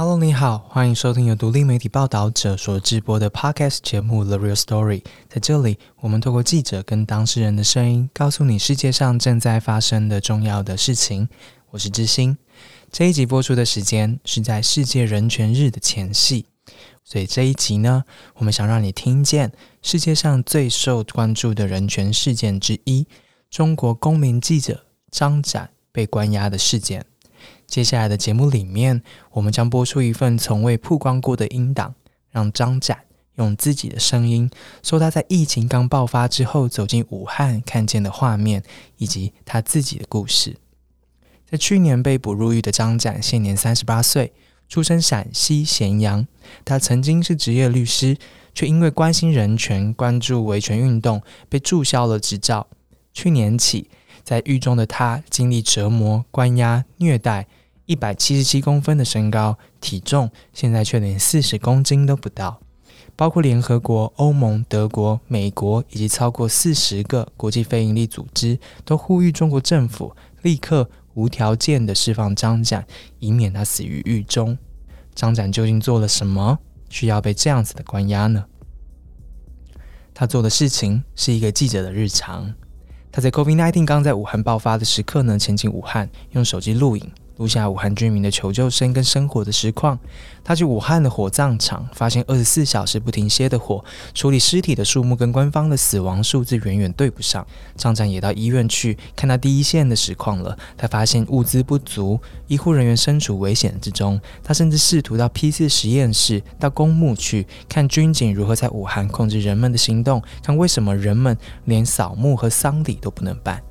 Hello，你好，欢迎收听由独立媒体报道者所直播的 Podcast 节目《The Real Story》。在这里，我们透过记者跟当事人的声音，告诉你世界上正在发生的重要的事情。我是知心。这一集播出的时间是在世界人权日的前夕，所以这一集呢，我们想让你听见世界上最受关注的人权事件之一——中国公民记者张展被关押的事件。接下来的节目里面，我们将播出一份从未曝光过的音档，让张展用自己的声音说他在疫情刚爆发之后走进武汉看见的画面，以及他自己的故事。在去年被捕入狱的张展，现年三十八岁，出身陕西咸阳。他曾经是职业律师，却因为关心人权、关注维权运动，被注销了执照。去年起，在狱中的他经历折磨、关押、虐待。一百七十七公分的身高，体重现在却连四十公斤都不到。包括联合国、欧盟、德国、美国以及超过四十个国际非营利组织，都呼吁中国政府立刻无条件的释放张展，以免他死于狱中。张展究竟做了什么，需要被这样子的关押呢？他做的事情是一个记者的日常。他在 COVID-19 刚在武汉爆发的时刻呢，前进武汉，用手机录影。录下武汉居民的求救声跟生活的实况。他去武汉的火葬场，发现二十四小时不停歇的火，处理尸体的数目跟官方的死亡数字远远对不上。张展也到医院去看他第一线的实况了。他发现物资不足，医护人员身处危险之中。他甚至试图到 P 四实验室、到公墓去看军警如何在武汉控制人们的行动，看为什么人们连扫墓和丧礼都不能办。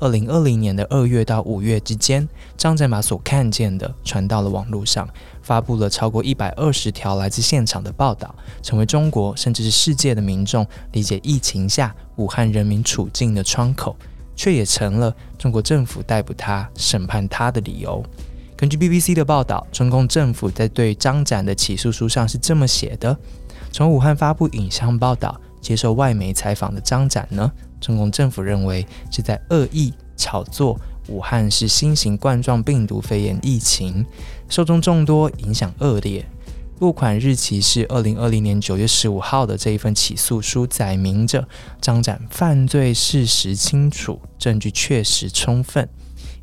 二零二零年的二月到五月之间，张展把所看见的传到了网络上，发布了超过一百二十条来自现场的报道，成为中国甚至是世界的民众理解疫情下武汉人民处境的窗口，却也成了中国政府逮捕他、审判他的理由。根据 BBC 的报道，中共政府在对张展的起诉书上是这么写的：从武汉发布影像报道、接受外媒采访的张展呢？中共政府认为是在恶意炒作武汉是新型冠状病毒肺炎疫情，受众众多，影响恶劣。落款日期是二零二零年九月十五号的这一份起诉书，载明着张展犯罪事实清楚，证据确实充分，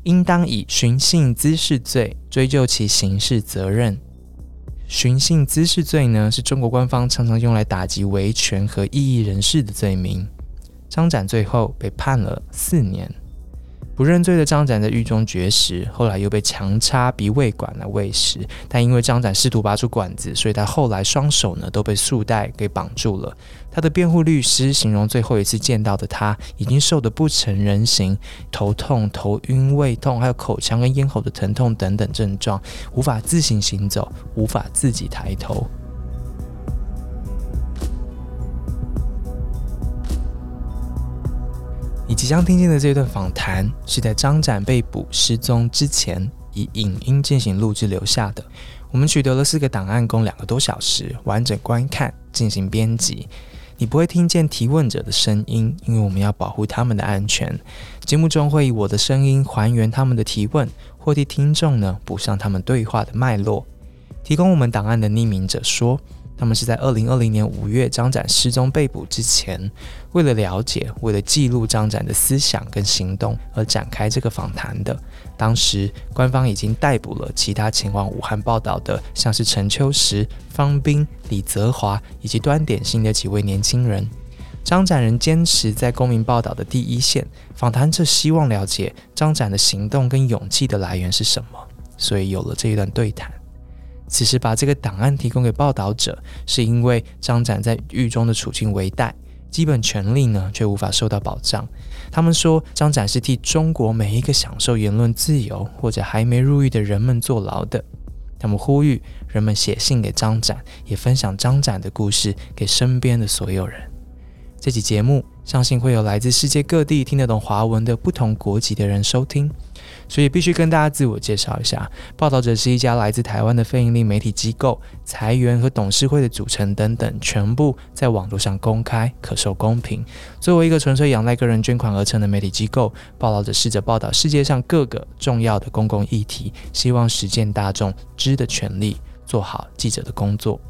应当以寻衅滋事罪追究其刑事责任。寻衅滋事罪呢，是中国官方常常用来打击维权和异议人士的罪名。张展最后被判了四年，不认罪的张展在狱中绝食，后来又被强插鼻胃管来喂食。但因为张展试图拔出管子，所以他后来双手呢都被束带给绑住了。他的辩护律师形容最后一次见到的他已经瘦得不成人形，头痛、头晕、胃痛，还有口腔跟咽喉的疼痛等等症状，无法自行行走，无法自己抬头。你即将听见的这段访谈，是在张展被捕失踪之前以影音进行录制留下的。我们取得了四个档案，共两个多小时完整观看进行编辑。你不会听见提问者的声音，因为我们要保护他们的安全。节目中会以我的声音还原他们的提问，或替听众呢补上他们对话的脉络。提供我们档案的匿名者说。他们是在二零二零年五月张展失踪被捕之前，为了了解、为了记录张展的思想跟行动而展开这个访谈的。当时官方已经逮捕了其他前往武汉报道的，像是陈秋实、方斌、李泽华以及端点心的几位年轻人。张展仍坚持在公民报道的第一线，访谈者希望了解张展的行动跟勇气的来源是什么，所以有了这一段对谈。此时把这个档案提供给报道者，是因为张展在狱中的处境为待，基本权利呢却无法受到保障。他们说，张展是替中国每一个享受言论自由或者还没入狱的人们坐牢的。他们呼吁人们写信给张展，也分享张展的故事给身边的所有人。这期节目相信会有来自世界各地听得懂华文的不同国籍的人收听。所以必须跟大家自我介绍一下，报道者是一家来自台湾的非营利媒体机构，裁员和董事会的组成等等，全部在网络上公开，可受公平。作为一个纯粹仰赖个人捐款而成的媒体机构，报道者试着报道世界上各个重要的公共议题，希望实践大众知的权利，做好记者的工作。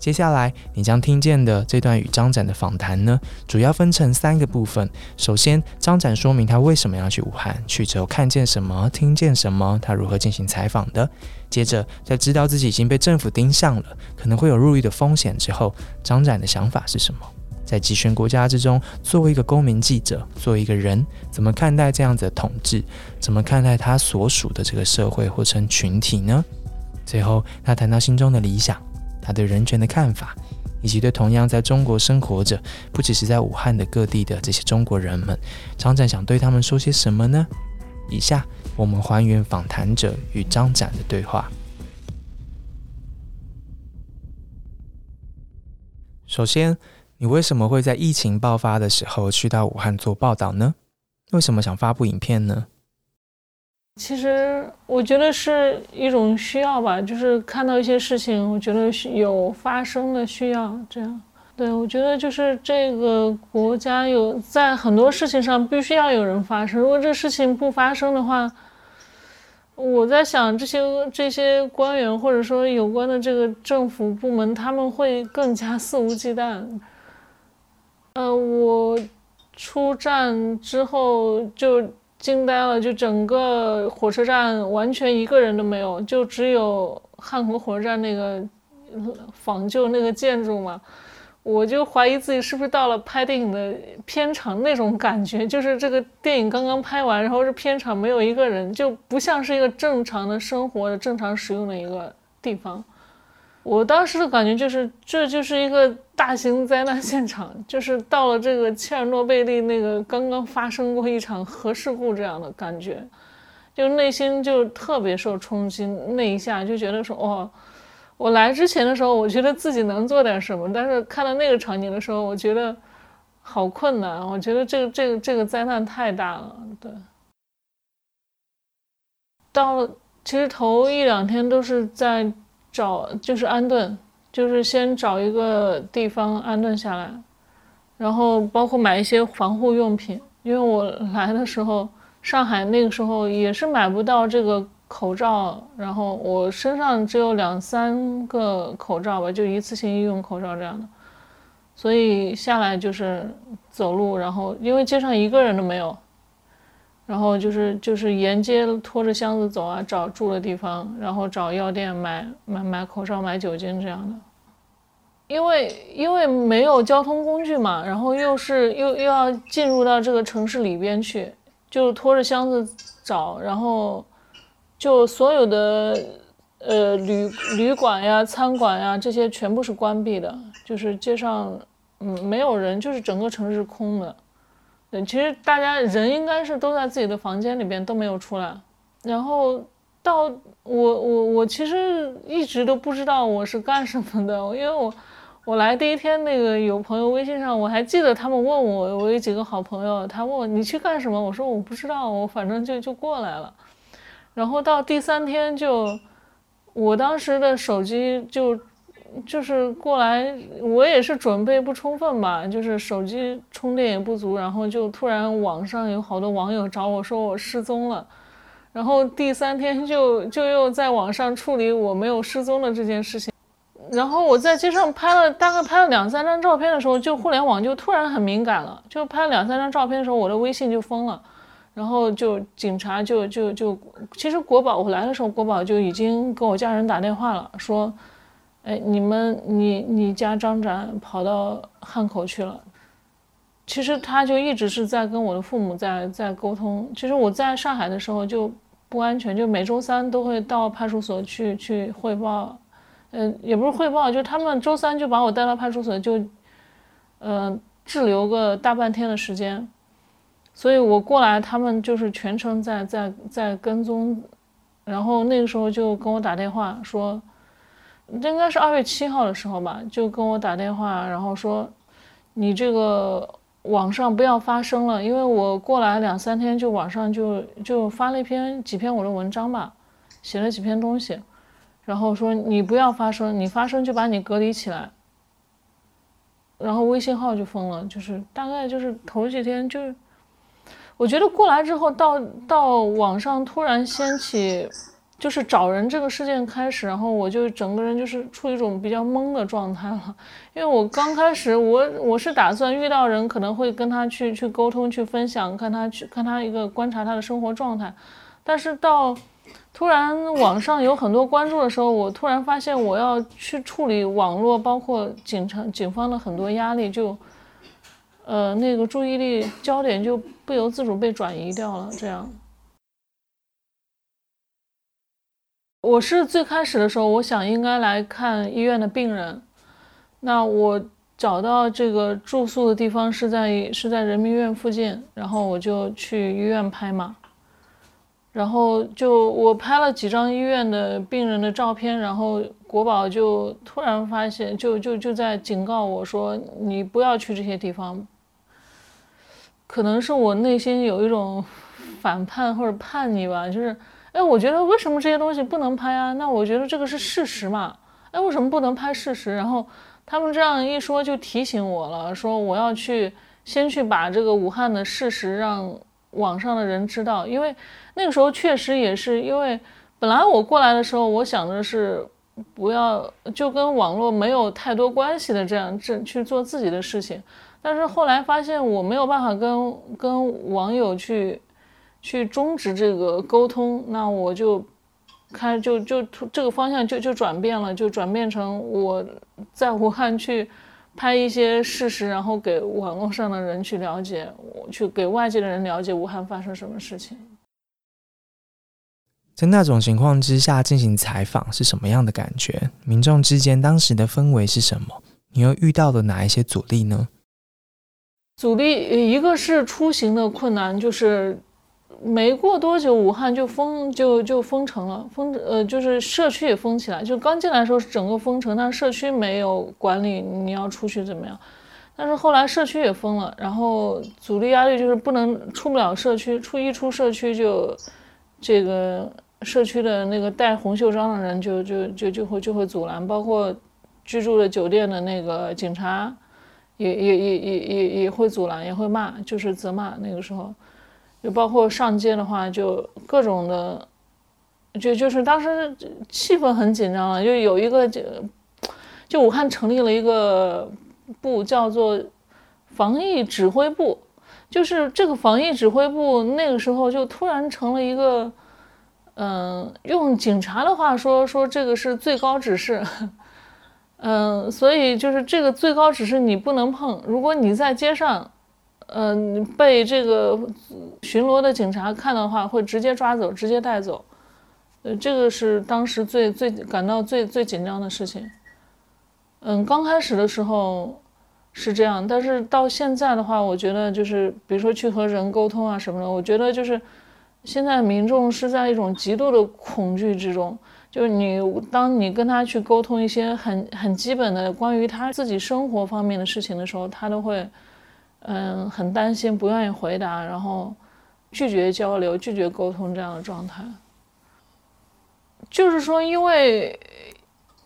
接下来你将听见的这段与张展的访谈呢，主要分成三个部分。首先，张展说明他为什么要去武汉，去之后看见什么，听见什么，他如何进行采访的。接着，在知道自己已经被政府盯上了，可能会有入狱的风险之后，张展的想法是什么？在集权国家之中，作为一个公民记者，作为一个人，怎么看待这样子的统治？怎么看待他所属的这个社会或称群体呢？最后，他谈到心中的理想。他对人权的看法，以及对同样在中国生活着，不只是在武汉的各地的这些中国人们，张展想对他们说些什么呢？以下我们还原访谈者与张展的对话。首先，你为什么会在疫情爆发的时候去到武汉做报道呢？为什么想发布影片呢？其实我觉得是一种需要吧，就是看到一些事情，我觉得有发生的需要。这样，对我觉得就是这个国家有在很多事情上必须要有人发生。如果这事情不发生的话，我在想这些这些官员或者说有关的这个政府部门，他们会更加肆无忌惮。呃，我出站之后就。惊呆了，就整个火车站完全一个人都没有，就只有汉口火车站那个仿旧那个建筑嘛。我就怀疑自己是不是到了拍电影的片场那种感觉，就是这个电影刚刚拍完，然后这片场没有一个人，就不像是一个正常的生活的正常使用的一个地方。我当时的感觉就是，这就是一个大型灾难现场，就是到了这个切尔诺贝利那个刚刚发生过一场核事故这样的感觉，就内心就特别受冲击。那一下就觉得说，哦，我来之前的时候，我觉得自己能做点什么，但是看到那个场景的时候，我觉得好困难。我觉得这个这个这个灾难太大了。对，到了其实头一两天都是在。找就是安顿，就是先找一个地方安顿下来，然后包括买一些防护用品，因为我来的时候，上海那个时候也是买不到这个口罩，然后我身上只有两三个口罩吧，就一次性医用口罩这样的，所以下来就是走路，然后因为街上一个人都没有。然后就是就是沿街拖着箱子走啊，找住的地方，然后找药店买买买口罩、买酒精这样的。因为因为没有交通工具嘛，然后又是又又要进入到这个城市里边去，就拖着箱子找，然后就所有的呃旅旅馆呀、餐馆呀这些全部是关闭的，就是街上嗯没有人，就是整个城市空的。对，其实大家人应该是都在自己的房间里边，都没有出来。然后到我我我其实一直都不知道我是干什么的，因为我我来第一天那个有朋友微信上我还记得他们问我，我有几个好朋友，他问我你去干什么，我说我不知道，我反正就就过来了。然后到第三天就，我当时的手机就。就是过来，我也是准备不充分吧，就是手机充电也不足，然后就突然网上有好多网友找我说我失踪了，然后第三天就就又在网上处理我没有失踪的这件事情，然后我在街上拍了大概拍了两三张照片的时候，就互联网就突然很敏感了，就拍了两三张照片的时候，我的微信就封了，然后就警察就就就，其实国宝我来的时候，国宝就已经给我家人打电话了，说。哎，你们，你你家张展跑到汉口去了，其实他就一直是在跟我的父母在在沟通。其实我在上海的时候就不安全，就每周三都会到派出所去去汇报，嗯，也不是汇报，就他们周三就把我带到派出所，就，嗯，滞留个大半天的时间。所以我过来，他们就是全程在在在跟踪，然后那个时候就跟我打电话说。应该是二月七号的时候吧，就跟我打电话，然后说，你这个网上不要发声了，因为我过来两三天就网上就就发了一篇几篇我的文章吧，写了几篇东西，然后说你不要发声，你发声就把你隔离起来，然后微信号就封了，就是大概就是头几天就，我觉得过来之后到到网上突然掀起。就是找人这个事件开始，然后我就整个人就是处于一种比较懵的状态了，因为我刚开始我我是打算遇到人可能会跟他去去沟通去分享，看他去看他一个观察他的生活状态，但是到突然网上有很多关注的时候，我突然发现我要去处理网络，包括警察警方的很多压力，就呃那个注意力焦点就不由自主被转移掉了，这样。我是最开始的时候，我想应该来看医院的病人。那我找到这个住宿的地方是在是在人民医院附近，然后我就去医院拍嘛。然后就我拍了几张医院的病人的照片，然后国宝就突然发现，就就就在警告我说：“你不要去这些地方。”可能是我内心有一种反叛或者叛逆吧，就是。哎，我觉得为什么这些东西不能拍啊？那我觉得这个是事实嘛。哎，为什么不能拍事实？然后他们这样一说，就提醒我了，说我要去先去把这个武汉的事实让网上的人知道。因为那个时候确实也是因为本来我过来的时候，我想的是不要就跟网络没有太多关系的这样这去做自己的事情。但是后来发现我没有办法跟跟网友去。去终止这个沟通，那我就开就就这个方向就就转变了，就转变成我在武汉去拍一些事实，然后给网络上的人去了解，我去给外界的人了解武汉发生什么事情。在那种情况之下进行采访是什么样的感觉？民众之间当时的氛围是什么？你又遇到了哪一些阻力呢？阻力一个是出行的困难，就是。没过多久，武汉就封就就封城了，封呃就是社区也封起来。就刚进来的时候是整个封城，但社区没有管理你要出去怎么样。但是后来社区也封了，然后阻力压力就是不能出不了社区，出一出社区就这个社区的那个戴红袖章的人就就就就会就会阻拦，包括居住的酒店的那个警察也也也也也也会阻拦，也会骂，就是责骂那个时候。就包括上街的话，就各种的，就就是当时气氛很紧张了。就有一个就就武汉成立了一个部，叫做防疫指挥部。就是这个防疫指挥部那个时候就突然成了一个，嗯，用警察的话说说这个是最高指示，嗯，所以就是这个最高指示你不能碰。如果你在街上。嗯，被这个巡逻的警察看到的话，会直接抓走，直接带走。呃，这个是当时最最感到最最紧张的事情。嗯，刚开始的时候是这样，但是到现在的话，我觉得就是，比如说去和人沟通啊什么的，我觉得就是现在民众是在一种极度的恐惧之中。就是你当你跟他去沟通一些很很基本的关于他自己生活方面的事情的时候，他都会。嗯，很担心，不愿意回答，然后拒绝交流、拒绝沟通这样的状态。就是说，因为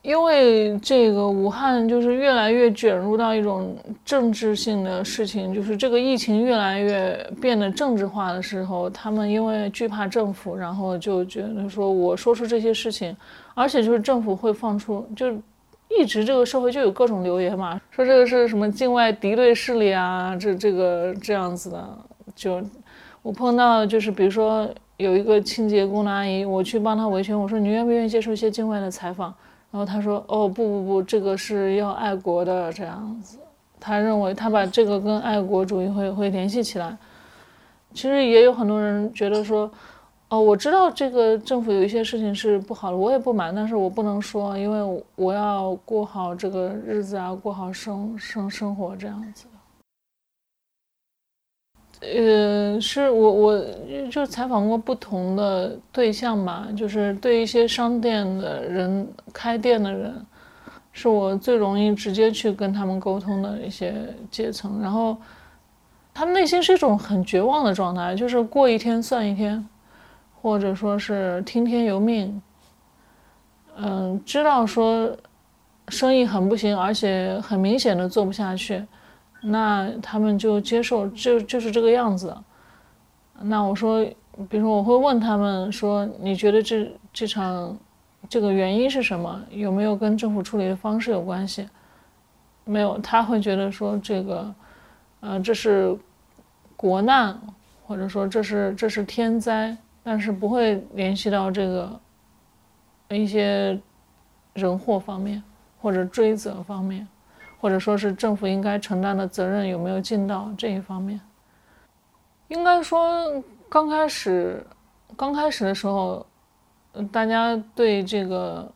因为这个武汉就是越来越卷入到一种政治性的事情，就是这个疫情越来越变得政治化的时候，他们因为惧怕政府，然后就觉得说我说出这些事情，而且就是政府会放出就。一直这个社会就有各种留言嘛，说这个是什么境外敌对势力啊，这这个这样子的。就我碰到就是比如说有一个清洁工的阿姨，我去帮她维权，我说你愿不愿意接受一些境外的采访？然后她说哦不不不，这个是要爱国的这样子。他认为他把这个跟爱国主义会会联系起来。其实也有很多人觉得说。哦，我知道这个政府有一些事情是不好的，我也不满，但是我不能说，因为我要过好这个日子啊，过好生生生活这样子。呃，是我我就采访过不同的对象吧，就是对一些商店的人、开店的人，是我最容易直接去跟他们沟通的一些阶层，然后他们内心是一种很绝望的状态，就是过一天算一天。或者说是听天由命，嗯，知道说生意很不行，而且很明显的做不下去，那他们就接受，就就是这个样子。那我说，比如说我会问他们说，你觉得这这场这个原因是什么？有没有跟政府处理的方式有关系？没有，他会觉得说这个，呃，这是国难，或者说这是这是天灾，但是不会联系到这个一些人祸方面或者追责方面，或者说是政府应该承担的责任有没有尽到这一方面。应该说，刚开始刚开始的时候，大家对这个，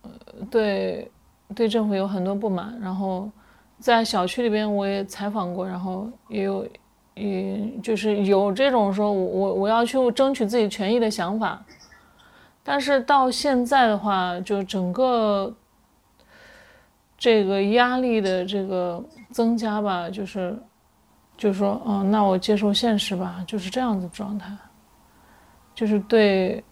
呃，对。对政府有很多不满，然后在小区里边我也采访过，然后也有，也就是有这种说我我我要去争取自己权益的想法，但是到现在的话，就整个这个压力的这个增加吧，就是就说，嗯，那我接受现实吧，就是这样子状态，就是对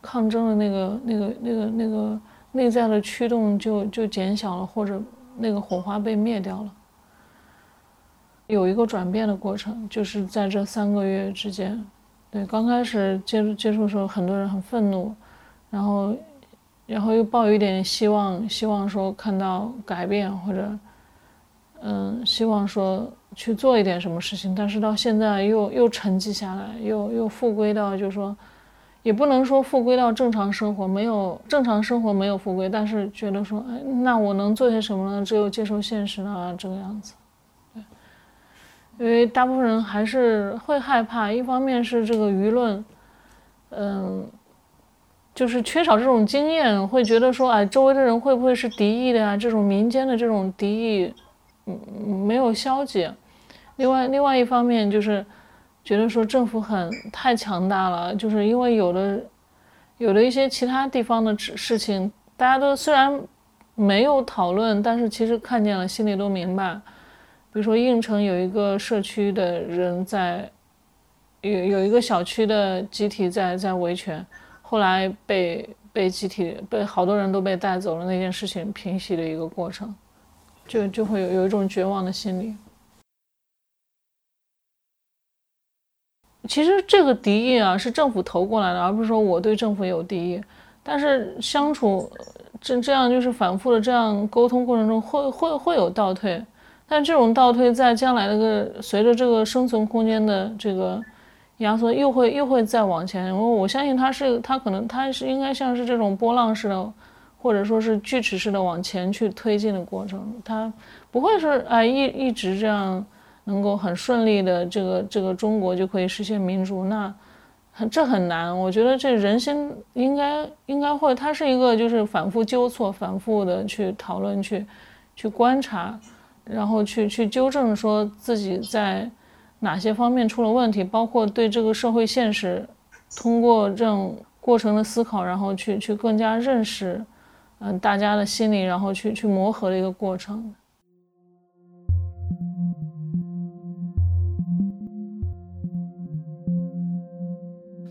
抗争的那个那个那个那个。内在的驱动就就减小了，或者那个火花被灭掉了，有一个转变的过程，就是在这三个月之间，对，刚开始接触接触的时候，很多人很愤怒，然后，然后又抱有一点希望，希望说看到改变，或者，嗯，希望说去做一点什么事情，但是到现在又又沉寂下来，又又复归到就是说。也不能说复归到正常生活，没有正常生活没有复归，但是觉得说，哎，那我能做些什么呢？只有接受现实了，这个样子。因为大部分人还是会害怕，一方面是这个舆论，嗯，就是缺少这种经验，会觉得说，哎，周围的人会不会是敌意的呀？这种民间的这种敌意，嗯，没有消解。另外，另外一方面就是。觉得说政府很太强大了，就是因为有的有的一些其他地方的事情，大家都虽然没有讨论，但是其实看见了，心里都明白。比如说应城有一个社区的人在有有一个小区的集体在在维权，后来被被集体被好多人都被带走了，那件事情平息的一个过程，就就会有有一种绝望的心理。其实这个敌意啊，是政府投过来的，而不是说我对政府有敌意。但是相处这这样就是反复的这样沟通过程中，会会会有倒退。但这种倒退在将来那个随着这个生存空间的这个压缩，又会又会再往前。我我相信它是它可能它是应该像是这种波浪式的，或者说是锯齿式的往前去推进的过程。它不会是哎一一直这样。能够很顺利的这个这个中国就可以实现民主，那很这很难。我觉得这人心应该应该会，它是一个就是反复纠错、反复的去讨论、去去观察，然后去去纠正，说自己在哪些方面出了问题，包括对这个社会现实，通过这种过程的思考，然后去去更加认识，嗯，大家的心理，然后去去磨合的一个过程。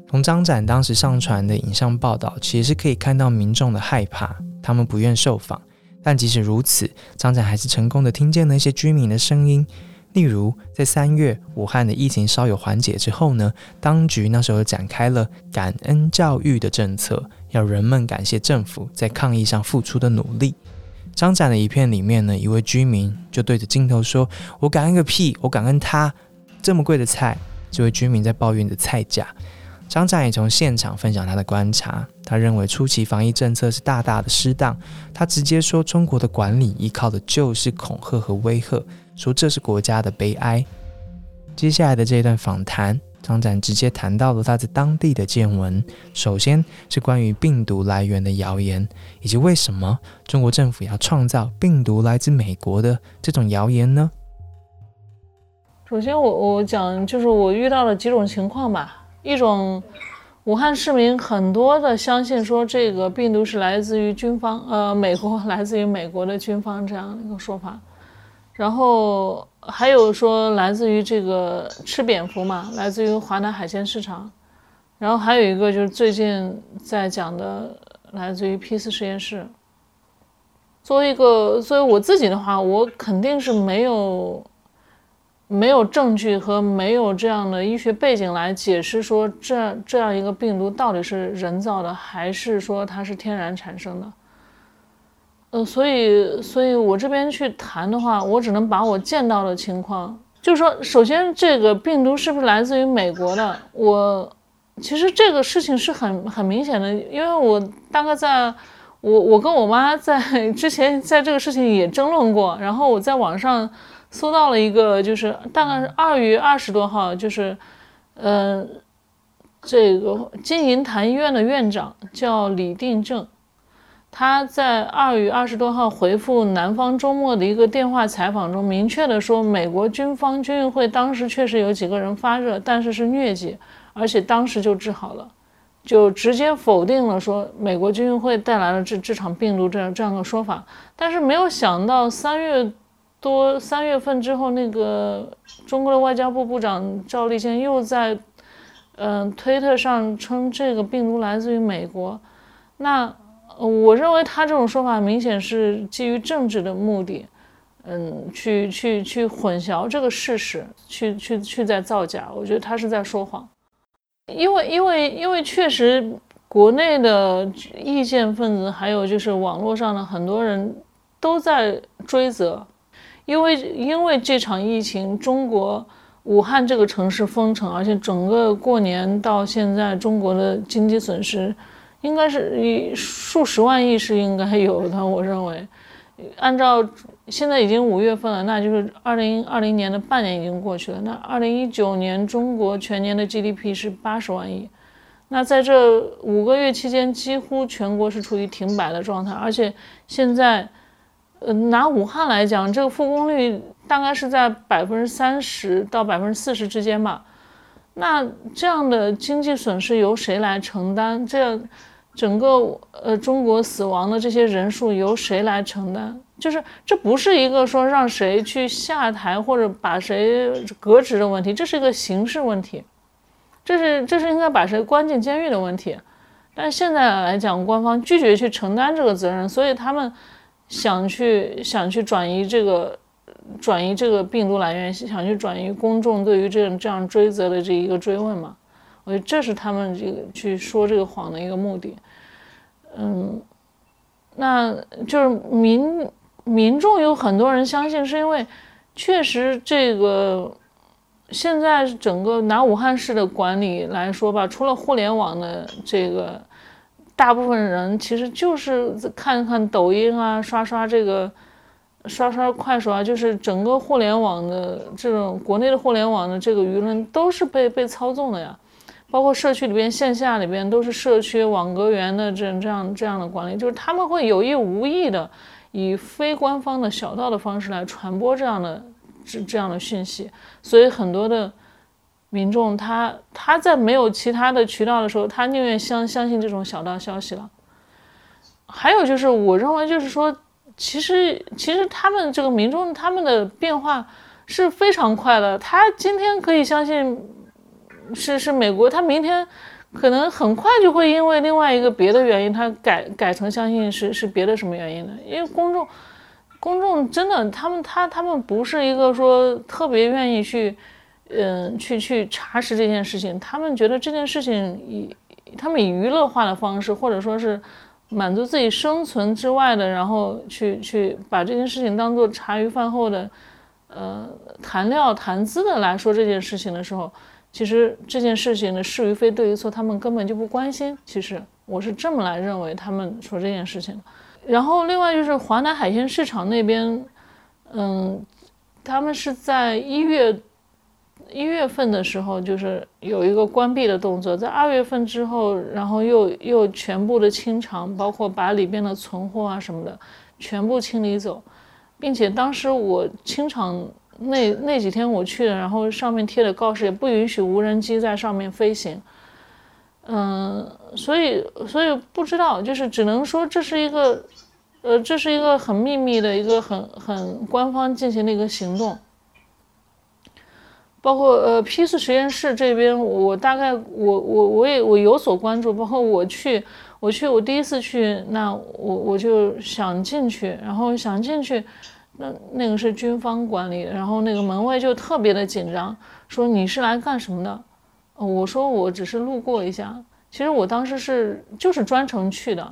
从张展当时上传的影像报道，其实是可以看到民众的害怕，他们不愿受访。但即使如此，张展还是成功的听见了一些居民的声音。例如，在三月武汉的疫情稍有缓解之后呢，当局那时候展开了感恩教育的政策，要人们感谢政府在抗疫上付出的努力。张展的影片里面呢，一位居民就对着镜头说：“我感恩个屁！我感恩他这么贵的菜。”这位居民在抱怨着菜价。张展也从现场分享他的观察，他认为初期防疫政策是大大的失当。他直接说，中国的管理依靠的就是恐吓和威吓，说这是国家的悲哀。接下来的这一段访谈，张展直接谈到了他在当地的见闻。首先是关于病毒来源的谣言，以及为什么中国政府要创造病毒来自美国的这种谣言呢？首先，我我讲就是我遇到了几种情况吧。一种，武汉市民很多的相信说这个病毒是来自于军方，呃，美国 来自于美国的军方这样一个说法，然后还有说来自于这个吃蝙蝠嘛，来自于华南海鲜市场，然后还有一个就是最近在讲的来自于 P 四实验室。作为一个作为我自己的话，我肯定是没有。没有证据和没有这样的医学背景来解释说这这样一个病毒到底是人造的还是说它是天然产生的。呃，所以，所以我这边去谈的话，我只能把我见到的情况，就是说，首先这个病毒是不是来自于美国的？我其实这个事情是很很明显的，因为我大概在，我我跟我妈在 之前在这个事情也争论过，然后我在网上搜到了一个，就是大概是二月二十多号，就是，呃，这个金银潭医院的院长叫李定正。他在二月二十多号回复南方周末的一个电话采访中，明确的说，美国军方军运会当时确实有几个人发热，但是是疟疾，而且当时就治好了，就直接否定了说美国军运会带来了这这场病毒这样这样的说法。但是没有想到三月多三月份之后，那个中国的外交部部长赵立坚又在嗯推特上称这个病毒来自于美国，那。我认为他这种说法明显是基于政治的目的，嗯，去去去混淆这个事实，去去去在造假。我觉得他是在说谎，因为因为因为确实国内的意见分子还有就是网络上的很多人都在追责，因为因为这场疫情，中国武汉这个城市封城，而且整个过年到现在，中国的经济损失。应该是以数十万亿是应该有的，我认为，按照现在已经五月份了，那就是二零二零年的半年已经过去了。那二零一九年中国全年的 GDP 是八十万亿，那在这五个月期间，几乎全国是处于停摆的状态，而且现在，呃，拿武汉来讲，这个复工率大概是在百分之三十到百分之四十之间吧。那这样的经济损失由谁来承担？这样。整个呃，中国死亡的这些人数由谁来承担？就是这不是一个说让谁去下台或者把谁革职的问题，这是一个刑事问题，这是这是应该把谁关进监狱的问题。但现在来讲，官方拒绝去承担这个责任，所以他们想去想去转移这个转移这个病毒来源，想去转移公众对于这种这样追责的这一个追问嘛。我觉得这是他们这个去说这个谎的一个目的，嗯，那就是民民众有很多人相信，是因为确实这个现在整个拿武汉市的管理来说吧，除了互联网的这个，大部分人其实就是看看抖音啊，刷刷这个，刷刷快手啊，就是整个互联网的这种国内的互联网的这个舆论都是被被操纵的呀。包括社区里边、线下里边都是社区网格员的这这样这样的管理，就是他们会有意无意的以非官方的小道的方式来传播这样的这这样的讯息，所以很多的民众他他在没有其他的渠道的时候，他宁愿相相信这种小道消息了。还有就是，我认为就是说，其实其实他们这个民众他们的变化是非常快的，他今天可以相信。是是美国，他明天可能很快就会因为另外一个别的原因，他改改成相信是是别的什么原因的。因为公众公众真的，他们他他们不是一个说特别愿意去嗯去去查实这件事情，他们觉得这件事情以他们以娱乐化的方式，或者说是满足自己生存之外的，然后去去把这件事情当做茶余饭后的呃谈料谈资的来说这件事情的时候。其实这件事情的是与非对与错，他们根本就不关心。其实我是这么来认为，他们说这件事情。然后另外就是华南海鲜市场那边，嗯，他们是在一月一月份的时候，就是有一个关闭的动作，在二月份之后，然后又又全部的清场，包括把里边的存货啊什么的全部清理走，并且当时我清场。那那几天我去了，然后上面贴的告示也不允许无人机在上面飞行，嗯，所以所以不知道，就是只能说这是一个，呃，这是一个很秘密的一个很很官方进行的一个行动，包括呃 P 四实验室这边，我大概我我我也我有所关注，包括我去我去我第一次去，那我我就想进去，然后想进去。那那个是军方管理，然后那个门卫就特别的紧张，说你是来干什么的？我说我只是路过一下，其实我当时是就是专程去的，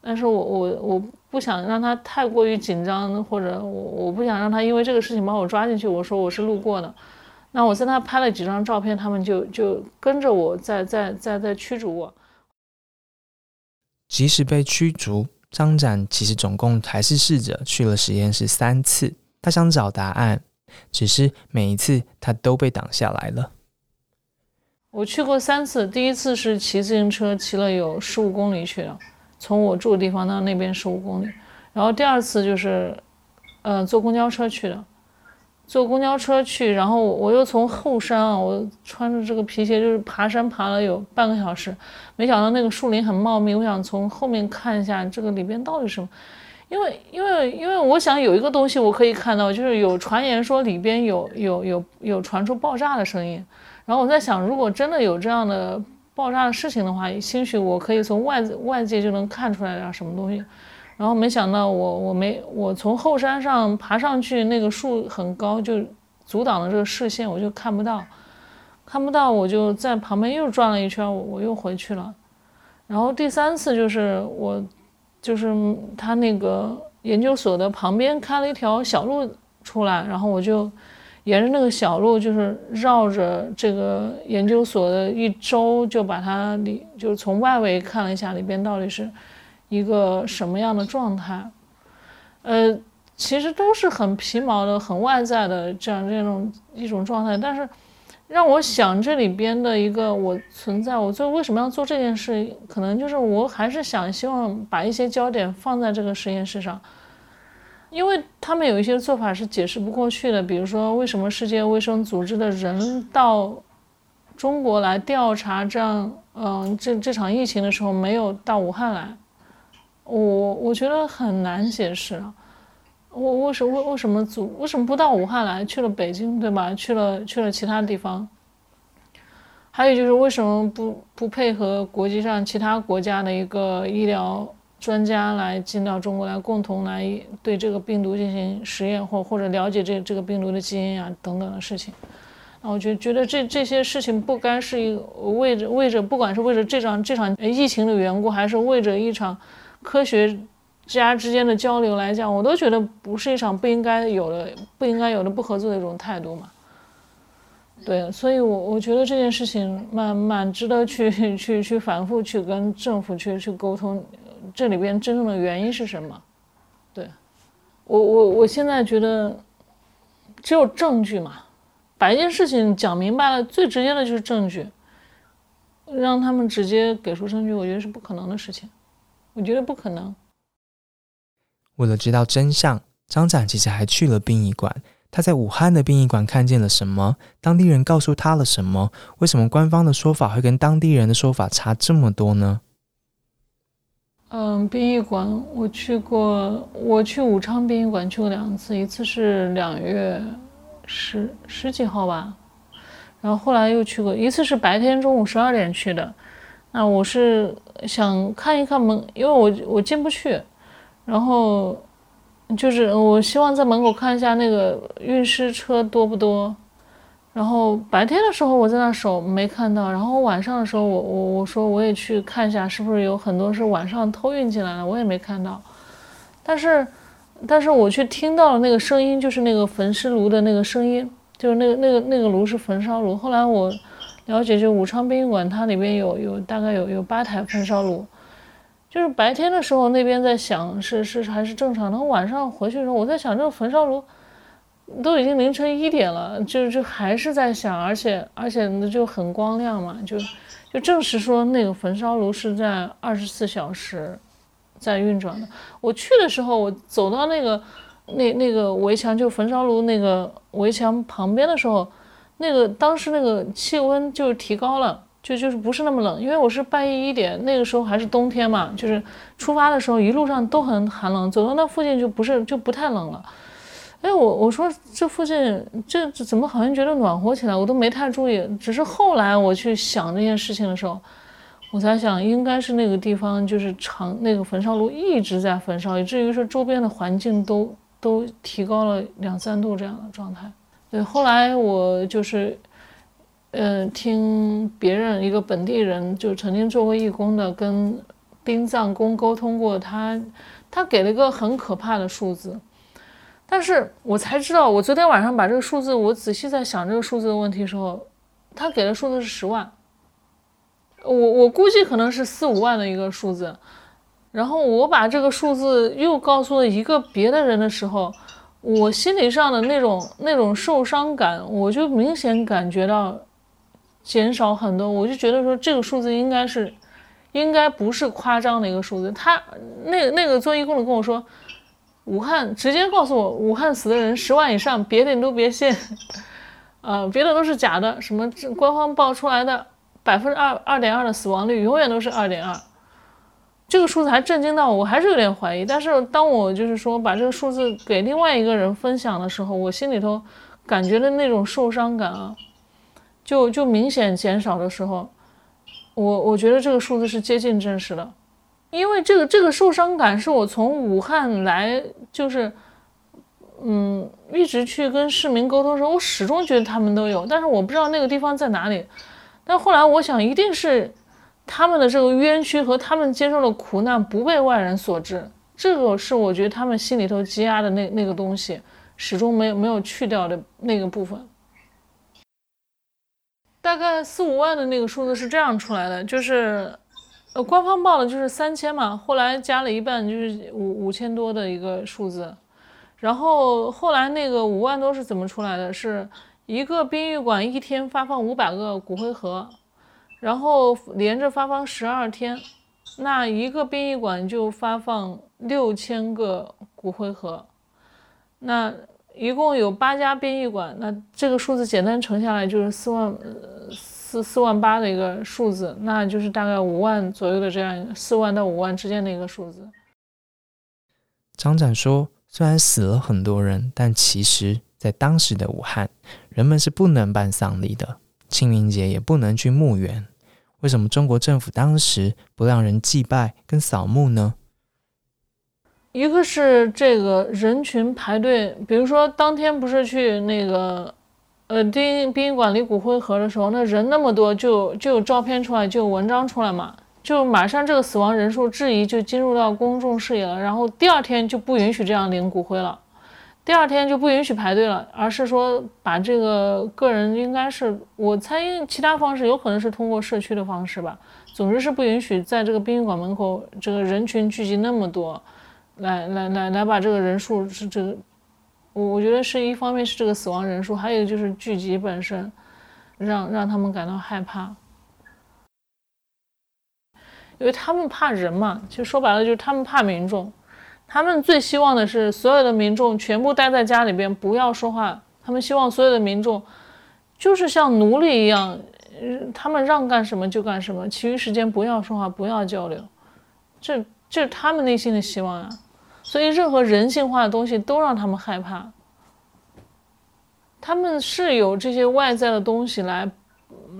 但是我我我不想让他太过于紧张，或者我我不想让他因为这个事情把我抓进去。我说我是路过的，那我在那拍了几张照片，他们就就跟着我在在在在驱逐我。即使被驱逐，张展其实总共还是试着去了实验室三次。他想找答案，只是每一次他都被挡下来了。我去过三次，第一次是骑自行车骑了有十五公里去了，从我住的地方到那边十五公里。然后第二次就是，呃，坐公交车去的。坐公交车去，然后我又从后山啊，我穿着这个皮鞋就是爬山爬了有半个小时，没想到那个树林很茂密，我想从后面看一下这个里边到底什么，因为因为因为我想有一个东西我可以看到，就是有传言说里边有有有有传出爆炸的声音，然后我在想，如果真的有这样的爆炸的事情的话，兴许我可以从外外界就能看出来点什么东西。然后没想到我我没我从后山上爬上去，那个树很高，就阻挡了这个视线，我就看不到，看不到，我就在旁边又转了一圈，我我又回去了。然后第三次就是我，就是他那个研究所的旁边开了一条小路出来，然后我就沿着那个小路，就是绕着这个研究所的一周，就把它里就是从外围看了一下里边到底是。一个什么样的状态？呃，其实都是很皮毛的、很外在的这样这种一种状态。但是，让我想这里边的一个我存在，我最为什么要做这件事？可能就是我还是想希望把一些焦点放在这个实验室上，因为他们有一些做法是解释不过去的。比如说，为什么世界卫生组织的人到中国来调查这样嗯这这场疫情的时候，没有到武汉来？我我觉得很难解释啊，我为什为为什么组为什么不到武汉来，去了北京，对吧？去了去了其他地方。还有就是为什么不不配合国际上其他国家的一个医疗专家来进到中国来，共同来对这个病毒进行实验，或或者了解这这个病毒的基因啊等等的事情。那我觉觉得这这些事情不该是一为着为着不管是为着这场这场疫情的缘故，还是为着一场。科学家之间的交流来讲，我都觉得不是一场不应该有的、不应该有的不合作的一种态度嘛。对，所以，我我觉得这件事情蛮蛮值得去去去反复去跟政府去去沟通，这里边真正的原因是什么？对，我我我现在觉得只有证据嘛，把一件事情讲明白了，最直接的就是证据，让他们直接给出证据，我觉得是不可能的事情。我觉得不可能。为了知道真相，张展其实还去了殡仪馆。他在武汉的殡仪馆看见了什么？当地人告诉他了什么？为什么官方的说法会跟当地人的说法差这么多呢？嗯，殡仪馆我去过，我去武昌殡仪馆去过两次，一次是两月十十几号吧，然后后来又去过一次，是白天中午十二点去的。那我是想看一看门，因为我我进不去，然后就是我希望在门口看一下那个运尸车多不多，然后白天的时候我在那守没看到，然后晚上的时候我我我说我也去看一下是不是有很多是晚上偷运进来的，我也没看到，但是但是我却听到了那个声音，就是那个焚尸炉的那个声音，就是那个那个那个炉是焚烧炉，后来我。了解，就武昌殡仪馆，它里边有有大概有有八台焚烧炉，就是白天的时候那边在响，是是还是正常的。晚上回去的时候，我在想，这个焚烧炉都已经凌晨一点了，就就还是在响，而且而且那就很光亮嘛，就就证实说那个焚烧炉是在二十四小时在运转的。我去的时候，我走到那个那那个围墙，就焚烧炉那个围墙旁边的时候。那个当时那个气温就是提高了，就就是不是那么冷，因为我是半夜一点，那个时候还是冬天嘛，就是出发的时候一路上都很寒冷，走到那附近就不是就不太冷了。哎，我我说这附近这怎么好像觉得暖和起来，我都没太注意，只是后来我去想这件事情的时候，我才想应该是那个地方就是长那个焚烧炉一直在焚烧，以至于说周边的环境都都提高了两三度这样的状态。对，后来我就是，嗯，听别人一个本地人就曾经做过义工的，跟殡葬工沟通过，他他给了一个很可怕的数字，但是我才知道，我昨天晚上把这个数字，我仔细在想这个数字的问题的时候，他给的数字是十万。我我估计可能是四五万的一个数字，然后我把这个数字又告诉了一个别的人的时候，我心理上的那种那种受伤感，我就明显感觉到减少很多。我就觉得说这个数字应该是，应该不是夸张的一个数字。他那那个做义工的跟我说，武汉直接告诉我，武汉死的人十万以上，别的你都别信，呃，别的都是假的，什么官方报出来的。百分之二二点二的死亡率永远都是二点二，这个数字还震惊到我，我还是有点怀疑。但是当我就是说把这个数字给另外一个人分享的时候，我心里头感觉的那种受伤感啊，就就明显减少的时候，我我觉得这个数字是接近真实的，因为这个这个受伤感是我从武汉来就是嗯一直去跟市民沟通的时候，我始终觉得他们都有，但是我不知道那个地方在哪里。但后来我想，一定是他们的这个冤屈和他们接受的苦难不被外人所知，这个是我觉得他们心里头积压的那那个东西，始终没有没有去掉的那个部分。大概四五万的那个数字是这样出来的，就是呃官方报的就是三千嘛，后来加了一半就是五五千多的一个数字，然后后来那个五万多是怎么出来的？是。一个殡仪馆一天发放五百个骨灰盒，然后连着发放十二天，那一个殡仪馆就发放六千个骨灰盒。那一共有八家殡仪馆，那这个数字简单乘下来就是四万四四万八的一个数字，那就是大概五万左右的这样四万到五万之间的一个数字。张展说：“虽然死了很多人，但其实……”在当时的武汉，人们是不能办丧礼的，清明节也不能去墓园。为什么中国政府当时不让人祭拜跟扫墓呢？一个是这个人群排队，比如说当天不是去那个呃殡殡仪馆里骨灰盒的时候，那人那么多，就就有照片出来，就有文章出来嘛，就马上这个死亡人数质疑就进入到公众视野了，然后第二天就不允许这样领骨灰了。第二天就不允许排队了，而是说把这个个人应该是我猜其他方式有可能是通过社区的方式吧。总之是不允许在这个殡仪馆门口这个人群聚集那么多，来来来来把这个人数是这个，我我觉得是一方面是这个死亡人数，还有就是聚集本身让让他们感到害怕，因为他们怕人嘛，其实说白了就是他们怕民众。他们最希望的是所有的民众全部待在家里边，不要说话。他们希望所有的民众就是像奴隶一样，他们让干什么就干什么，其余时间不要说话，不要交流。这这是他们内心的希望啊。所以任何人性化的东西都让他们害怕。他们是有这些外在的东西来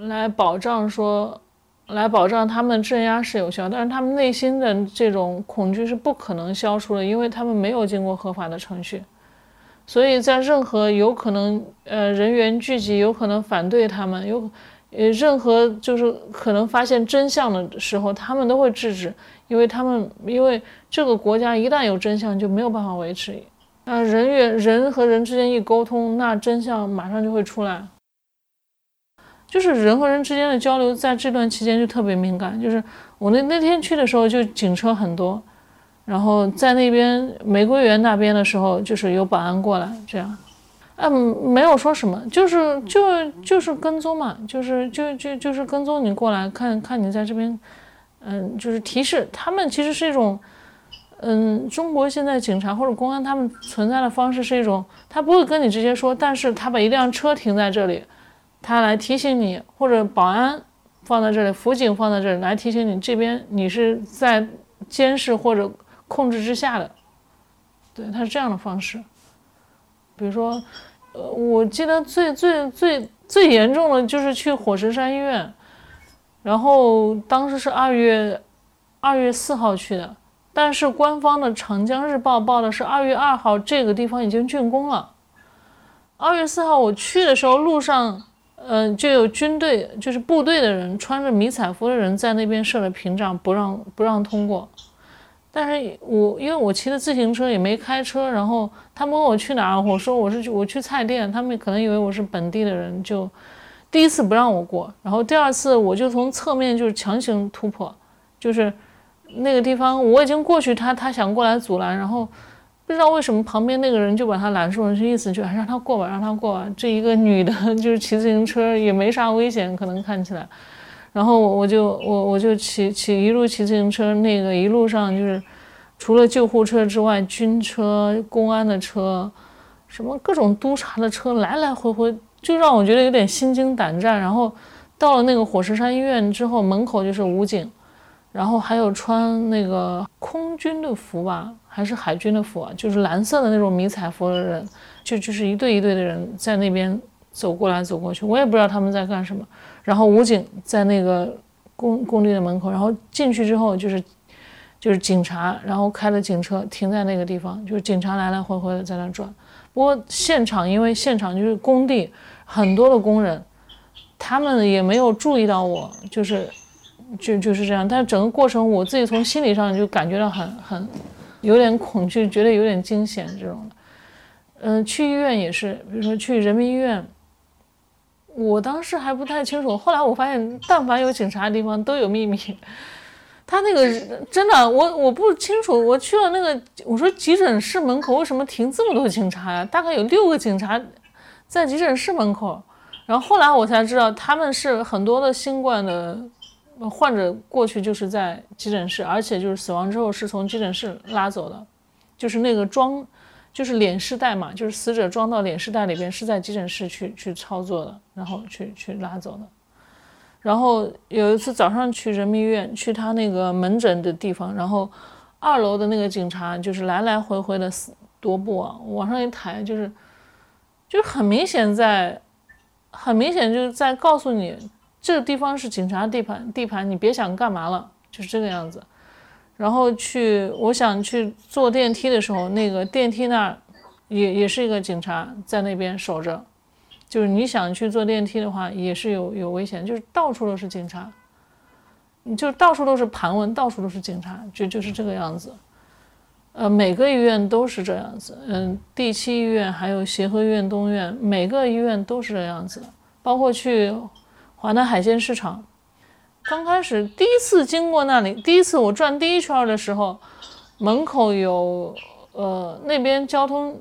来保障说。来保障他们镇压是有效，但是他们内心的这种恐惧是不可能消除的，因为他们没有经过合法的程序。所以在任何有可能呃人员聚集、有可能反对他们、有呃任何就是可能发现真相的时候，他们都会制止，因为他们因为这个国家一旦有真相就没有办法维持。那人员人和人之间一沟通，那真相马上就会出来。就是人和人之间的交流，在这段期间就特别敏感。就是我那那天去的时候，就警车很多，然后在那边玫瑰园那边的时候，就是有保安过来，这样，嗯，没有说什么，就是就就是跟踪嘛，就是就就就是跟踪你过来看看你在这边，嗯，就是提示他们其实是一种，嗯，中国现在警察或者公安他们存在的方式是一种，他不会跟你直接说，但是他把一辆车停在这里。他来提醒你，或者保安放在这里，辅警放在这里来提醒你，这边你是在监视或者控制之下的。对，他是这样的方式。比如说，呃，我记得最最最最严重的就是去火神山医院，然后当时是二月二月四号去的，但是官方的《长江日报》报的是二月二号这个地方已经竣工了。二月四号我去的时候，路上，嗯，就有军队，就是部队的人，穿着迷彩服的人在那边设了屏障，不让不让通过。但是我因为我骑的自行车也没开车，然后他们问我去哪儿，我说我是去我去菜店，他们可能以为我是本地的人，就第一次不让我过，然后第二次我就从侧面就是强行突破，就是那个地方我已经过去，他他想过来阻拦，然后。不知道为什么旁边那个人就把他拦住了，就意思就让他过吧，让他过吧。这一个女的，就是骑自行车也没啥危险，可能看起来。然后我就我我就骑骑一路骑自行车，那个一路上就是除了救护车之外，军车、公安的车，什么各种督察的车来来回回，就让我觉得有点心惊胆战。然后到了那个火石山医院之后，门口就是武警，然后还有穿那个空军的服吧。还是海军的服啊，就是蓝色的那种迷彩服的人，就就是一队一队的人在那边走过来走过去，我也不知道他们在干什么。然后武警在那个工工地的门口，然后进去之后就是就是警察，然后开了警车停在那个地方，就是警察来来回回的在那转。不过现场因为现场就是工地，很多的工人，他们也没有注意到我，就是就就是这样。但是整个过程我自己从心理上就感觉到很很。有点恐惧，觉得有点惊险这种的，嗯，去医院也是，比如说去人民医院，我当时还不太清楚，后来我发现，但凡有警察的地方都有秘密。他那个 真的，我我不清楚，我去了那个，我说急诊室门口为什么停这么多警察呀？大概有六个警察在急诊室门口，然后后来我才知道，他们是很多的新冠的。患者过去就是在急诊室，而且就是死亡之后是从急诊室拉走的，就是那个装，就是脸饰袋嘛，就是死者装到脸饰袋里边，是在急诊室去去操作的，然后去去拉走的。然后有一次早上去人民医院，去他那个门诊的地方，然后二楼的那个警察就是来来回回的踱步啊，往上一抬，就是就很明显在，很明显就是在告诉你。这个地方是警察地盘，地盘你别想干嘛了，就是这个样子。然后去，我想去坐电梯的时候，那个电梯那儿也也是一个警察在那边守着，就是你想去坐电梯的话，也是有有危险，就是到处都是警察，你就到处都是盘问，到处都是警察，就就是这个样子。呃，每个医院都是这样子，嗯，第七医院还有协和医院东院，每个医院都是这样子，包括去。华南海鲜市场，刚开始第一次经过那里，第一次我转第一圈的时候，门口有呃那边交通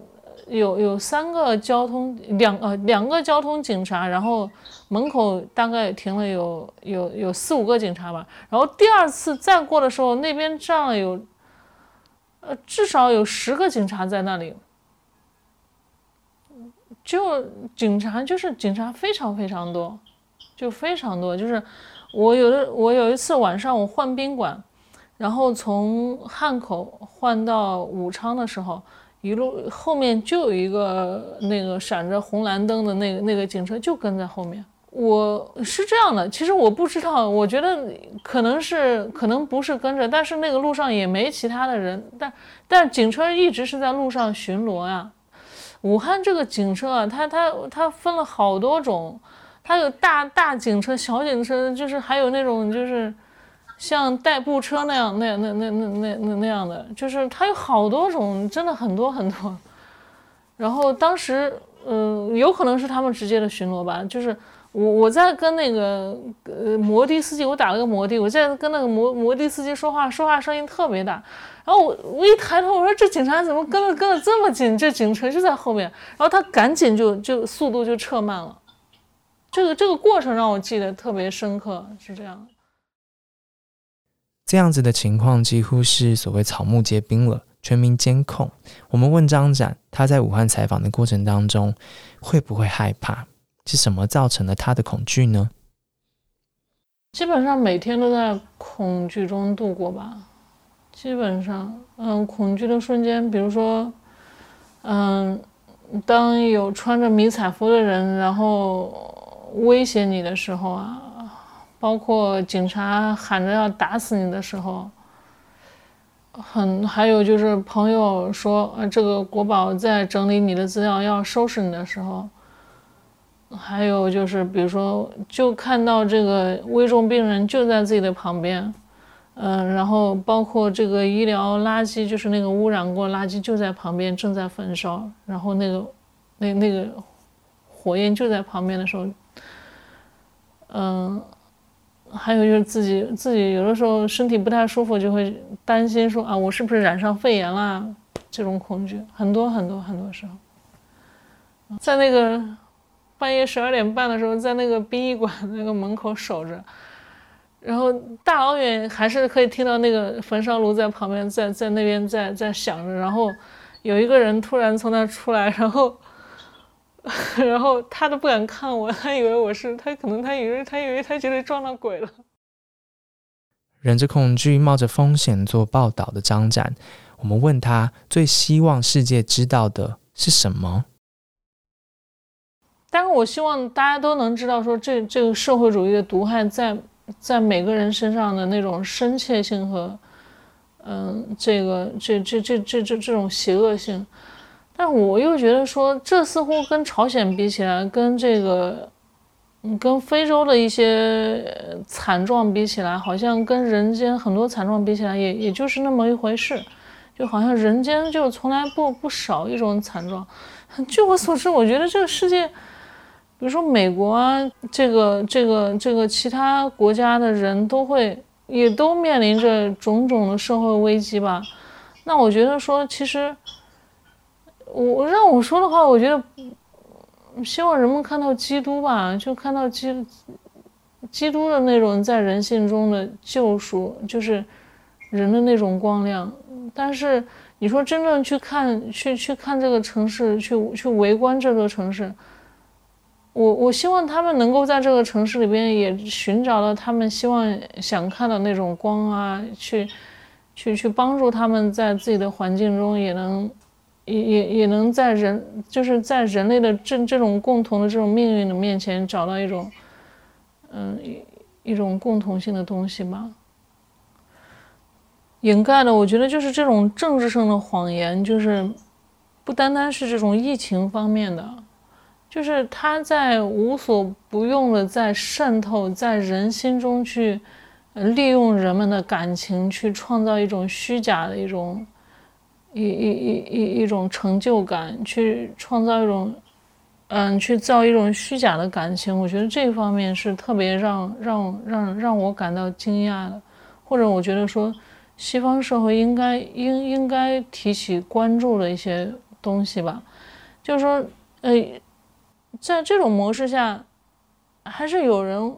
有有三个交通两呃两个交通警察，然后门口大概停了有有有四五个警察吧。然后第二次再过的时候，那边站了有呃至少有十个警察在那里，就警察就是警察非常非常多。就非常多，就是我有的，我有一次晚上我换宾馆，然后从汉口换到武昌的时候，一路后面就有一个那个闪着红蓝灯的那个那个警车就跟在后面。我是这样的，其实我不知道，我觉得可能是可能不是跟着，但是那个路上也没其他的人，但但警车一直是在路上巡逻呀。武汉这个警车啊，它它它分了好多种。它有大大警车、小警车，就是还有那种就是像代步车那样、那、那、那、那、那、那那样的，就是它有好多种，真的很多很多。然后当时，嗯，有可能是他们直接的巡逻吧。就是我我在跟那个呃摩的司机，我打了个摩的，我在跟那个摩摩的司机说话，说话声音特别大。然后我我一抬头，我说这警察怎么跟了跟了这么紧？这警车就在后面。然后他赶紧就就速度就撤慢了。这个这个过程让我记得特别深刻，是这样。这样子的情况几乎是所谓草木皆兵了，全民监控。我们问张展，他在武汉采访的过程当中会不会害怕？是什么造成了他的恐惧呢？基本上每天都在恐惧中度过吧。基本上，嗯，恐惧的瞬间，比如说，嗯，当有穿着迷彩服的人，然后。威胁你的时候啊，包括警察喊着要打死你的时候，很还有就是朋友说，呃，这个国宝在整理你的资料要收拾你的时候，还有就是比如说就看到这个危重病人就在自己的旁边，嗯，然后包括这个医疗垃圾，就是那个污染过垃圾就在旁边正在焚烧，然后那个那那个火焰就在旁边的时候，嗯。还有就是自己自己有的时候身体不太舒服，就会担心说啊，我是不是染上肺炎啦？这种恐惧很多很多很多时候，在那个半夜十二点半的时候，在那个殡仪馆那个门口守着，然后大老远还是可以听到那个焚烧炉在旁边在在那边在在响着，然后有一个人突然从那出来，然后。然后他都不敢看我，他以为我是他，可能他以为他以为他觉得撞到鬼了。忍着恐惧，冒着风险做报道的张展，我们问他最希望世界知道的是什么？但是我希望大家都能知道，说这这个社会主义的毒害在在每个人身上的那种深切性和，嗯，这个这这这这这这种邪恶性。但我又觉得说，这似乎跟朝鲜比起来，跟这个，嗯，跟非洲的一些惨状比起来，好像跟人间很多惨状比起来，也也就是那么一回事，就好像人间就从来不不少一种惨状。据我所知，我觉得这个世界，比如说美国啊，这个这个这个其他国家的人都会，也都面临着种种的社会危机吧。那我觉得说，其实。我让我说的话，我觉得希望人们看到基督吧，就看到基基督的那种在人性中的救赎，就是人的那种光亮。但是你说真正去看，去去看这个城市，去去围观这座城市，我我希望他们能够在这个城市里边也寻找到他们希望想看到那种光啊，去去去帮助他们在自己的环境中也能。也也也能在人就是在人类的这这种共同的这种命运的面前找到一种，嗯一种共同性的东西吧。掩盖的，我觉得就是这种政治上的谎言，就是不单单是这种疫情方面的，就是他在无所不用的在渗透在人心中去，利用人们的感情去创造一种虚假的一种。一一一一一种成就感，去创造一种，嗯，去造一种虚假的感情。我觉得这方面是特别让让让让我感到惊讶的，或者我觉得说，西方社会应该应应该提起关注的一些东西吧。就是说，呃，在这种模式下，还是有人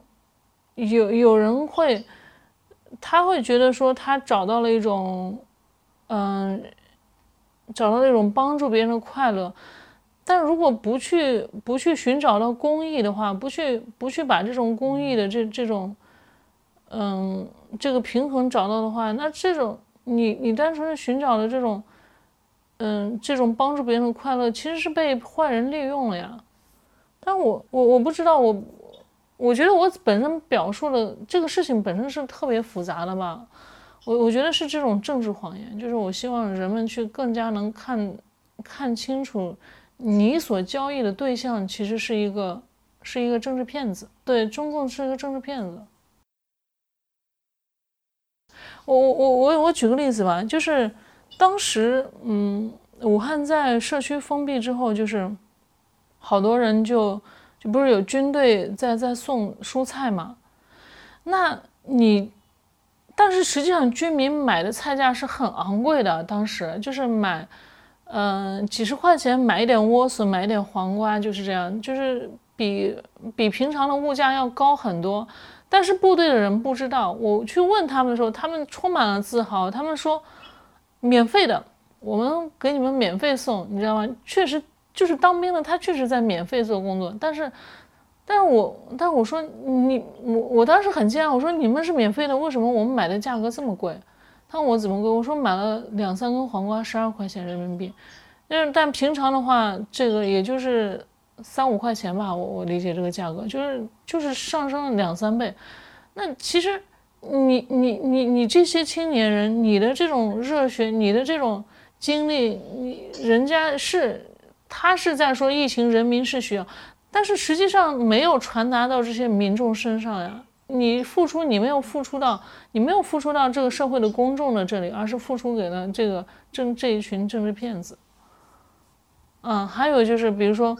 有有人会，他会觉得说他找到了一种，嗯。找到那种帮助别人的快乐，但如果不去不去寻找到公益的话，不去不去把这种公益的这这种，嗯，这个平衡找到的话，那这种你你单纯的寻找的这种，嗯，这种帮助别人的快乐，其实是被坏人利用了呀。但我我我不知道，我我觉得我本身表述的这个事情本身是特别复杂的吧。我我觉得是这种政治谎言，就是我希望人们去更加能看看清楚，你所交易的对象其实是一个是一个政治骗子，对中共是一个政治骗子。我我我我我举个例子吧，就是当时嗯，武汉在社区封闭之后，就是好多人就就不是有军队在在送蔬菜嘛，那你。但是实际上，居民买的菜价是很昂贵的。当时就是买，嗯，几十块钱买一点莴笋，买一点黄瓜，就是这样，就是比比平常的物价要高很多。但是部队的人不知道，我去问他们的时候，他们充满了自豪，他们说免费的，我们给你们免费送，你知道吗？确实就是当兵的，他确实在免费做工作，但是。但我，但我说你，我我当时很惊讶，我说你们是免费的，为什么我们买的价格这么贵？他问我怎么贵？我说买了两三根黄瓜，十二块钱人民币。但是但平常的话，这个也就是三五块钱吧，我我理解这个价格，就是就是上升了两三倍。那其实你你你你这些青年人，你的这种热血，你的这种经历，你人家是他是在说疫情，人民是需要，但是实际上没有传达到这些民众身上呀。你付出，你没有付出到，你没有付出到这个社会的公众的这里，而是付出给了这个政这一群政治骗子。嗯，还有就是，比如说，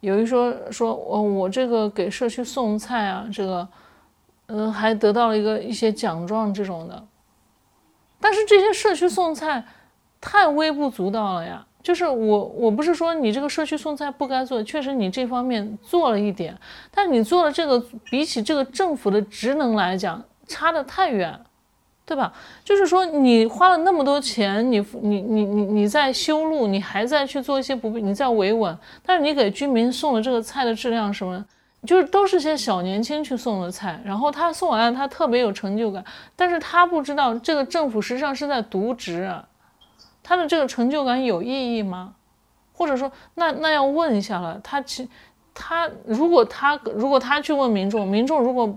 有一说说我我这个给社区送菜啊，这个，嗯，还得到了一个一些奖状这种的，但是这些社区送菜太微不足道了呀。就是我，我不是说你这个社区送菜不该做，确实你这方面做了一点，但你做的这个比起这个政府的职能来讲，差得太远，对吧？就是说你花了那么多钱，你你你你你在修路，你还在去做一些不必，你在维稳，但是你给居民送的这个菜的质量什么，就是都是些小年轻去送的菜，然后他送完了，他特别有成就感，但是他不知道这个政府实际上是在渎职。他的这个成就感有意义吗？或者说，那那要问一下了。他其他如果他如果他去问民众，民众如果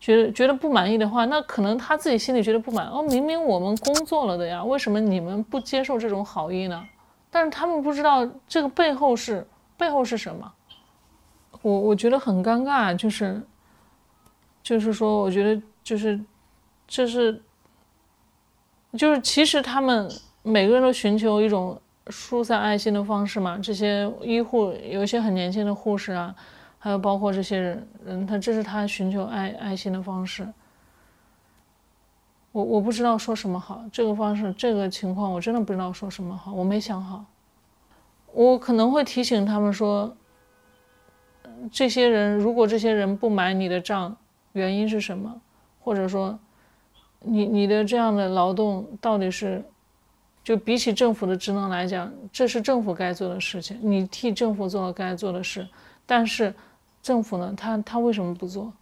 觉得觉得不满意的话，那可能他自己心里觉得不满。哦，明明我们工作了的呀，为什么你们不接受这种好意呢？但是他们不知道这个背后是背后是什么。我我觉得很尴尬，就是就是说，我觉得就是这是就是其实他们。每个人都寻求一种疏散爱心的方式嘛。这些医护有一些很年轻的护士啊，还有包括这些人，嗯，他这是他寻求爱爱心的方式。我我不知道说什么好，这个方式这个情况我真的不知道说什么好，我没想好。我可能会提醒他们说，这些人如果这些人不买你的账，原因是什么？或者说，你你的这样的劳动到底是？就比起政府的职能来讲，这是政府该做的事情，你替政府做了该做的事。但是，政府呢，他他为什么不做？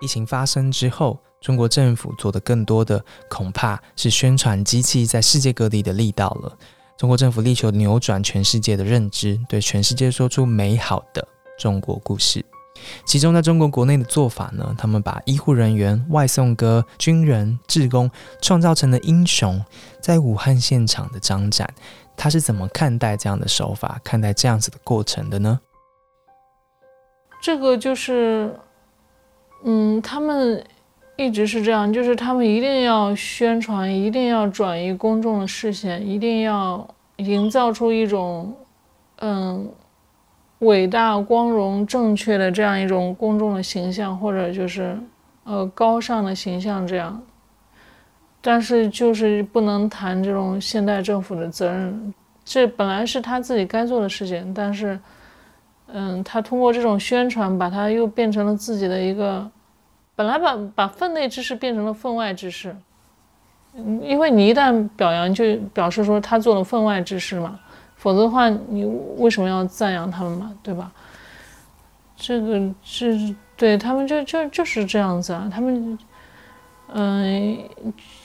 疫情发生之后，中国政府做的更多的恐怕是宣传机器在世界各地的力道了。中国政府力求扭转全世界的认知，对全世界说出美好的。中国故事，其中在中国国内的做法呢？他们把医护人员、外送哥、军人、志工创造成了英雄，在武汉现场的张展，他是怎么看待这样的手法、看待这样子的过程的呢？这个就是，嗯，他们一直是这样，就是他们一定要宣传，一定要转移公众的视线，一定要营造出一种，嗯。伟大、光荣、正确的这样一种公众的形象，或者就是呃高尚的形象这样，但是就是不能谈这种现代政府的责任，这本来是他自己该做的事情，但是嗯，他通过这种宣传，把他又变成了自己的一个，本来把把分内之事变成了分外之事，嗯因为你一旦表扬，就表示说他做了分外之事嘛。否则的话，你为什么要赞扬他们嘛？对吧？这个是对他们就就就是这样子啊，他们嗯，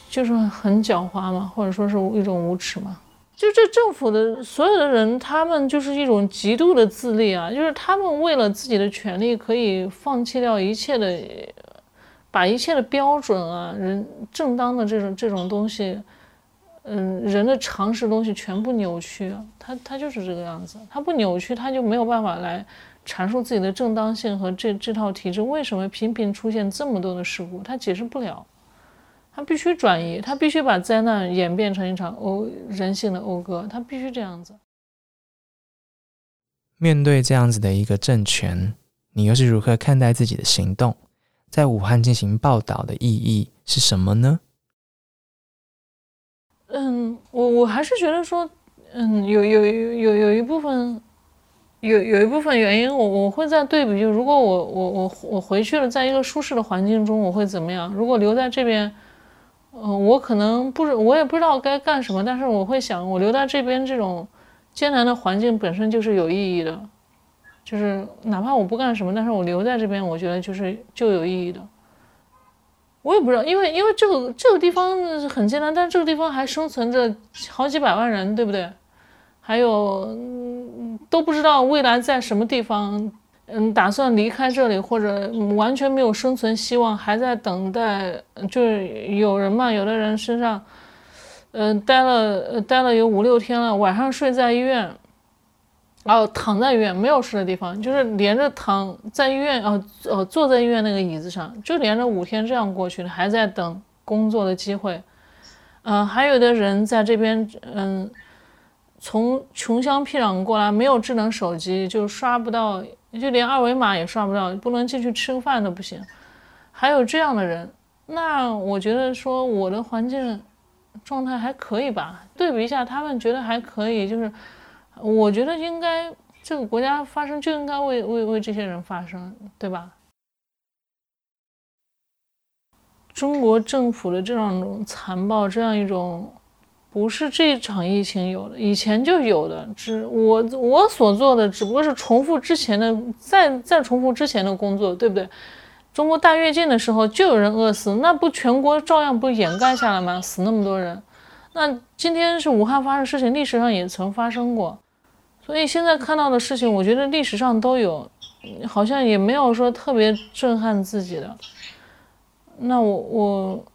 就是很狡猾嘛，或者说是一种无耻嘛。就这政府的所有的人，他们就是一种极度的自立啊，就是他们为了自己的权利，可以放弃掉一切的，把一切的标准啊，人正当的这种这种东西。嗯，人的常识东西全部扭曲，他他就是这个样子，他不扭曲，他就没有办法来阐述自己的正当性和这这套体制为什么频频出现这么多的事故，他解释不了，他必须转移，他必须把灾难演变成一场讴人性的讴歌，他必须这样子。面对这样子的一个政权，你又是如何看待自己的行动？在武汉进行报道的意义是什么呢？嗯，我我还是觉得说，嗯，有有有有有一部分，有有一部分原因，我我会在对比，就如果我我我我回去了，在一个舒适的环境中，我会怎么样？如果留在这边，嗯，我可能不，我也不知道该干什么，但是我会想，我留在这边这种艰难的环境本身就是有意义的，就是哪怕我不干什么，但是我留在这边，我觉得就是就有意义的。我也不知道，因为因为这个这个地方很艰难，但这个地方还生存着好几百万人，对不对？还有都不知道未来在什么地方，嗯，打算离开这里或者完全没有生存希望，还在等待，就是有人嘛，有的人身上，嗯，待了待了有五六天了，晚上睡在医院。哦，躺在医院没有睡的地方，就是连着躺在医院，哦，呃，坐在医院那个椅子上，就连着五天这样过去的，还在等工作的机会。嗯，还有的人在这边，嗯，从穷乡僻壤过来，没有智能手机，就刷不到，就连二维码也刷不到，不能进去吃个饭都不行。还有这样的人，那我觉得说我的环境状态还可以吧？对比一下，他们觉得还可以，就是。我觉得应该这个国家发生就应该为为为这些人发声，对吧？中国政府的这样一种残暴，这样一种不是这场疫情有的，以前就有的。只我我所做的只不过是重复之前的，再再重复之前的工作，对不对？中国大跃进的时候就有人饿死，那不全国照样不掩盖下来吗？死那么多人，那今天是武汉发生事情，历史上也曾发生过。所以现在看到的事情，我觉得历史上都有，好像也没有说特别震撼自己的。那我我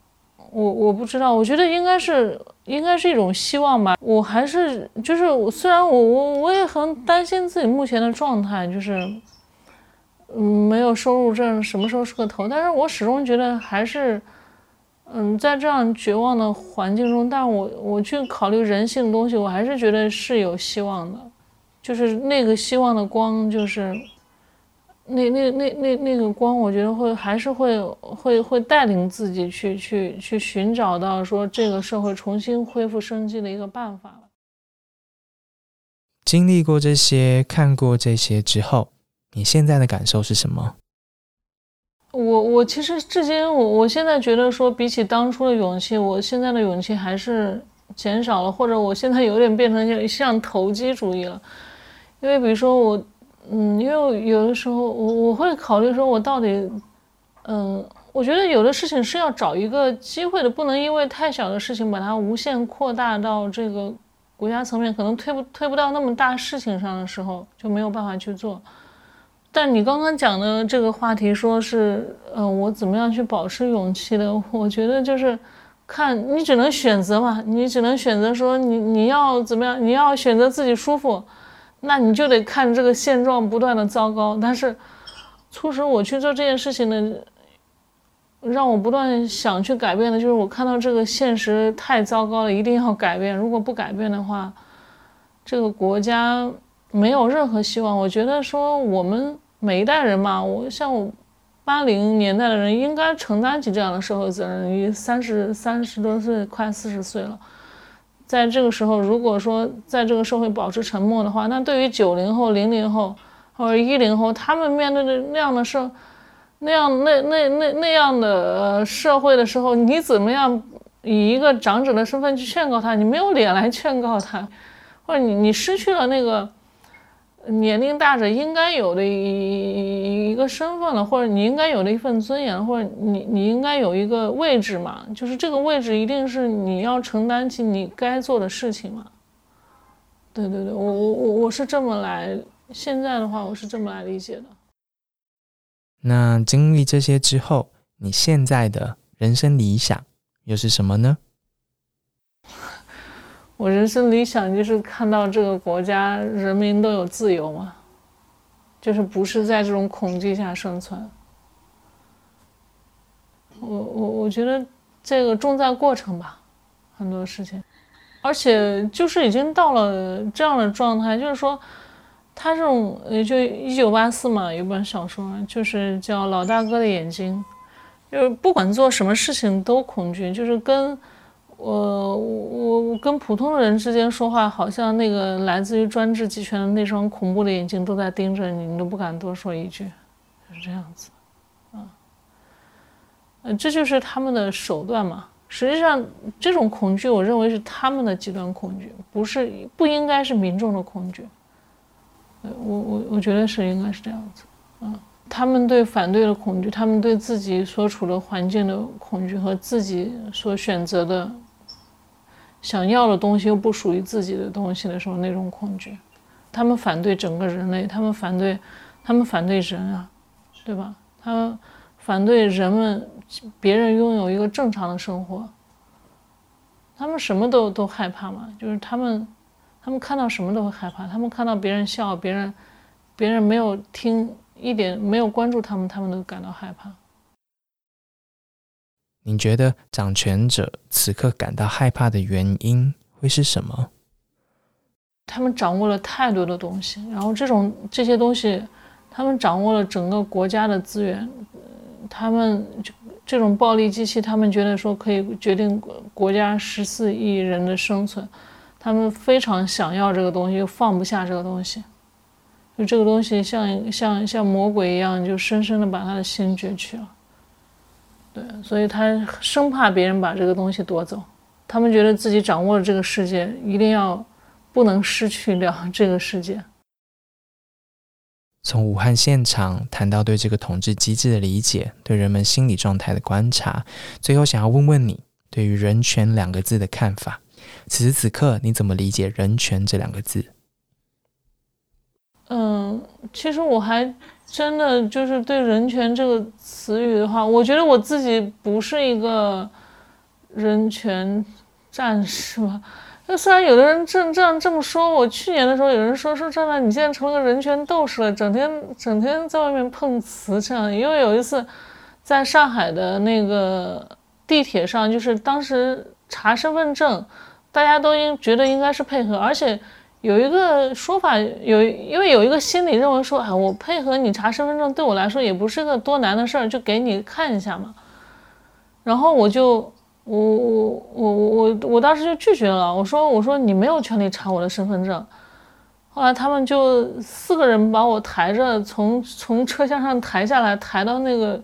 我我不知道，我觉得应该是应该是一种希望吧。我还是就是虽然我我我也很担心自己目前的状态，就是嗯没有收入证，什么时候是个头？但是我始终觉得还是嗯在这样绝望的环境中，但我我去考虑人性的东西，我还是觉得是有希望的。就是那个希望的光，就是那那那那那个光，我觉得会还是会会会带领自己去去去寻找到说这个社会重新恢复生机的一个办法经历过这些，看过这些之后，你现在的感受是什么？我我其实至今我我现在觉得说，比起当初的勇气，我现在的勇气还是减少了，或者我现在有点变成像投机主义了。因为比如说我，嗯，因为有的时候我我会考虑说，我到底，嗯，我觉得有的事情是要找一个机会的，不能因为太小的事情把它无限扩大到这个国家层面，可能推不推不到那么大事情上的时候就没有办法去做。但你刚刚讲的这个话题，说是，嗯，我怎么样去保持勇气的？我觉得就是看你只能选择嘛，你只能选择说你你要怎么样，你要选择自己舒服。那你就得看这个现状不断的糟糕，但是促使我去做这件事情的，让我不断想去改变的，就是我看到这个现实太糟糕了，一定要改变。如果不改变的话，这个国家没有任何希望。我觉得说我们每一代人嘛，我像我八零年代的人，应该承担起这样的社会责任。你三十三十多岁，快四十岁了。在这个时候，如果说在这个社会保持沉默的话，那对于九零后、零零后或者一零后，他们面对的那样的社、那样那那那那样的呃社会的时候，你怎么样以一个长者的身份去劝告他？你没有脸来劝告他，或者你你失去了那个。年龄大者应该有的一一个身份了，或者你应该有的一份尊严，或者你你应该有一个位置嘛，就是这个位置一定是你要承担起你该做的事情嘛。对对对，我我我我是这么来，现在的话我是这么来理解的。那经历这些之后，你现在的人生理想又是什么呢？我人生理想就是看到这个国家人民都有自由嘛，就是不是在这种恐惧下生存。我我我觉得这个重在过程吧，很多事情，而且就是已经到了这样的状态，就是说，他这种也就一九八四嘛，有本小说就是叫《老大哥的眼睛》，就是不管做什么事情都恐惧，就是跟。我我我跟普通人之间说话，好像那个来自于专制集权的那双恐怖的眼睛都在盯着你，你都不敢多说一句，是这样子，啊，呃，这就是他们的手段嘛。实际上，这种恐惧，我认为是他们的极端恐惧，不是不应该是民众的恐惧。我我我觉得是应该是这样子，啊。他们对反对的恐惧，他们对自己所处的环境的恐惧和自己所选择的。想要的东西又不属于自己的东西的时候那种恐惧。他们反对整个人类，他们反对，他们反对人啊，对吧？他们反对人们别人拥有一个正常的生活。他们什么都都害怕嘛，就是他们，他们看到什么都会害怕。他们看到别人笑，别人，别人没有听一点，没有关注他们，他们都感到害怕。你觉得掌权者此刻感到害怕的原因会是什么？他们掌握了太多的东西，然后这种这些东西，他们掌握了整个国家的资源，他们就。这种暴力机器，他们觉得说可以决定国家十四亿人的生存，他们非常想要这个东西，又放不下这个东西，就这个东西像像像魔鬼一样，就深深的把他的心攫去了。对，所以他生怕别人把这个东西夺走，他们觉得自己掌握了这个世界，一定要不能失去了这个世界。从武汉现场谈到对这个统治机制的理解，对人们心理状态的观察，最后想要问问你对于“人权”两个字的看法。此时此刻，你怎么理解“人权”这两个字？其实我还真的就是对“人权”这个词语的话，我觉得我自己不是一个人权战士吧。那虽然有的人这这样这么说，我去年的时候有人说说张楠，你现在成了个人权斗士了，整天整天在外面碰瓷这样。因为有一次在上海的那个地铁上，就是当时查身份证，大家都应觉得应该是配合，而且有一个说法有，因为有一个心理认为说，哎，我配合你查身份证，对我来说也不是个多难的事儿，就给你看一下嘛。然后我就。我我我我我当时就拒绝了，我说我说你没有权利查我的身份证。后来他们就四个人把我抬着从从车厢上抬下来，抬到那个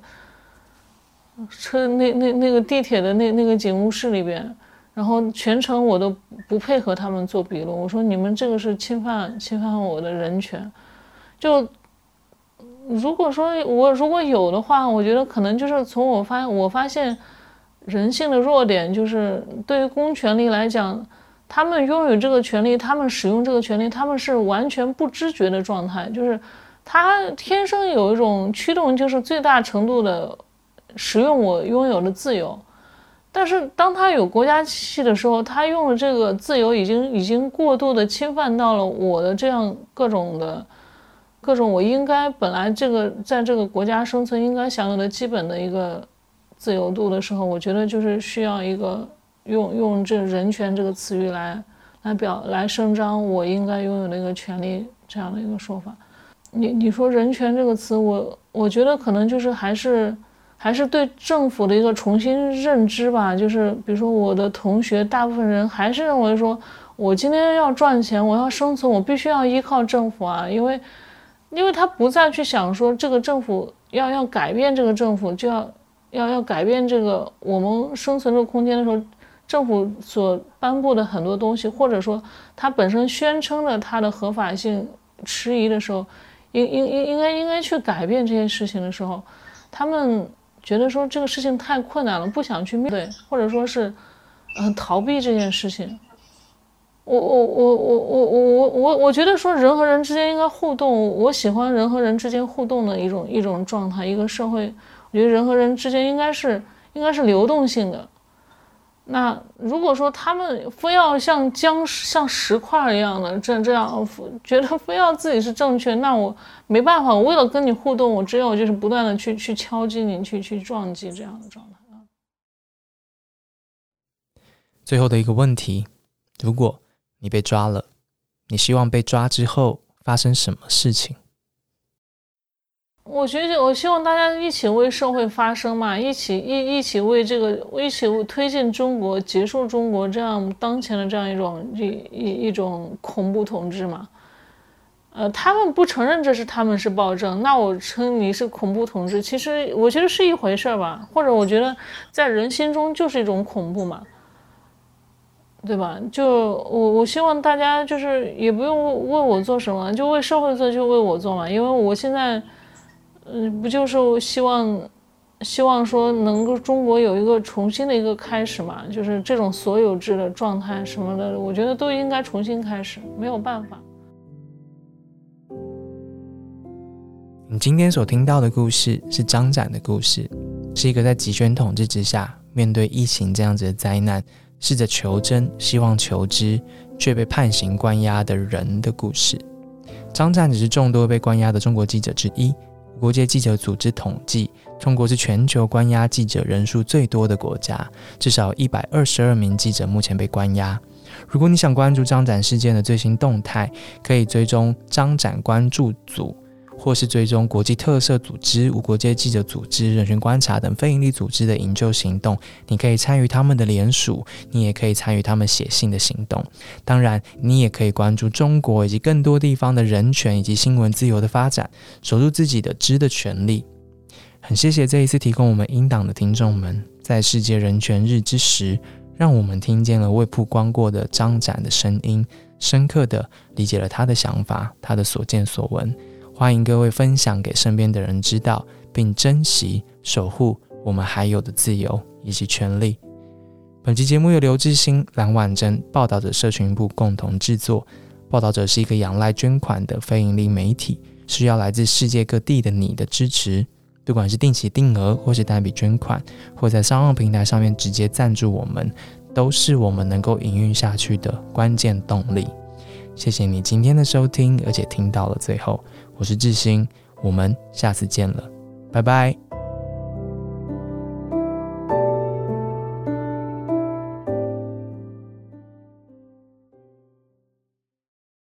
车那那那个地铁的那那个警务室里边，然后全程我都不配合他们做笔录。我说你们这个是侵犯侵犯我的人权。就如果说我如果有的话，我觉得可能就是从我发我发现。人性的弱点就是，对于公权力来讲，他们拥有这个权利，他们使用这个权利，他们是完全不知觉的状态，就是他天生有一种驱动，就是最大程度的使用我拥有的自由。但是当他有国家机器的时候，他用的这个自由已经已经过度的侵犯到了我的这样各种的各种我应该本来这个在这个国家生存应该享有的基本的一个。自由度的时候，我觉得就是需要一个用用这人权这个词语来来表来声张我应该拥有的一个权利这样的一个说法。你你说人权这个词，我我觉得可能就是还是还是对政府的一个重新认知吧。就是比如说我的同学，大部分人还是认为说，我今天要赚钱，我要生存，我必须要依靠政府啊，因为因为他不再去想说这个政府要要改变这个政府就要。要要改变这个我们生存这个空间的时候，政府所颁布的很多东西，或者说它本身宣称的它的合法性迟疑的时候，应应应应该应该去改变这些事情的时候，他们觉得说这个事情太困难了，不想去面对，或者说是嗯逃避这件事情。我我我我我我我我我觉得说人和人之间应该互动，我喜欢人和人之间互动的一种一种状态，一个社会。我觉得人和人之间应该是应该是流动性的。那如果说他们非要像僵像石块一样的这这样，觉得非要自己是正确，那我没办法。我为了跟你互动，我只有就是不断的去去敲击你，去去撞击这样的状态。最后的一个问题：如果你被抓了，你希望被抓之后发生什么事情？我觉得，我希望大家一起为社会发声嘛，一起一一起为这个，一起推进中国结束中国这样当前的这样一种一一一种恐怖统治嘛。呃，他们不承认这是他们是暴政，那我称你是恐怖统治，其实我觉得是一回事儿吧。或者我觉得在人心中就是一种恐怖嘛，对吧？就我我希望大家就是也不用为我做什么，就为社会做就为我做嘛，因为我现在。嗯，不就是希望希望说能够中国有一个重新的一个开始嘛，就是这种所有制的状态什么的，我觉得都应该重新开始，没有办法。你今天所听到的故事是张展的故事，是一个在集权统治之下，面对疫情这样子的灾难，试着求真、希望求知，却被判刑关押的人的故事。张展只是众多被关押的中国记者之一。国际记者组织统计，中国是全球关押记者人数最多的国家，至少一百二十二名记者目前被关押。如果你想关注张展事件的最新动态，可以追踪张展关注组。或是追踪国际特色组织、无国界记者组织、人权观察等非营利组织的营救行动，你可以参与他们的联署，你也可以参与他们写信的行动。当然，你也可以关注中国以及更多地方的人权以及新闻自由的发展，守住自己的知的权利。很谢谢这一次提供我们英党的听众们，在世界人权日之时，让我们听见了未曝光过的张展的声音，深刻的理解了他的想法，他的所见所闻。欢迎各位分享给身边的人知道，并珍惜、守护我们还有的自由以及权利。本期节目由刘志兴、蓝婉珍报道者社群部共同制作。报道者是一个仰赖捐款的非营利媒体，需要来自世界各地的你的支持。不管是定期定额，或是单笔捐款，或在商业平台上面直接赞助我们，都是我们能够营运下去的关键动力。谢谢你今天的收听，而且听到了最后。我是志兴，我们下次见了，拜拜。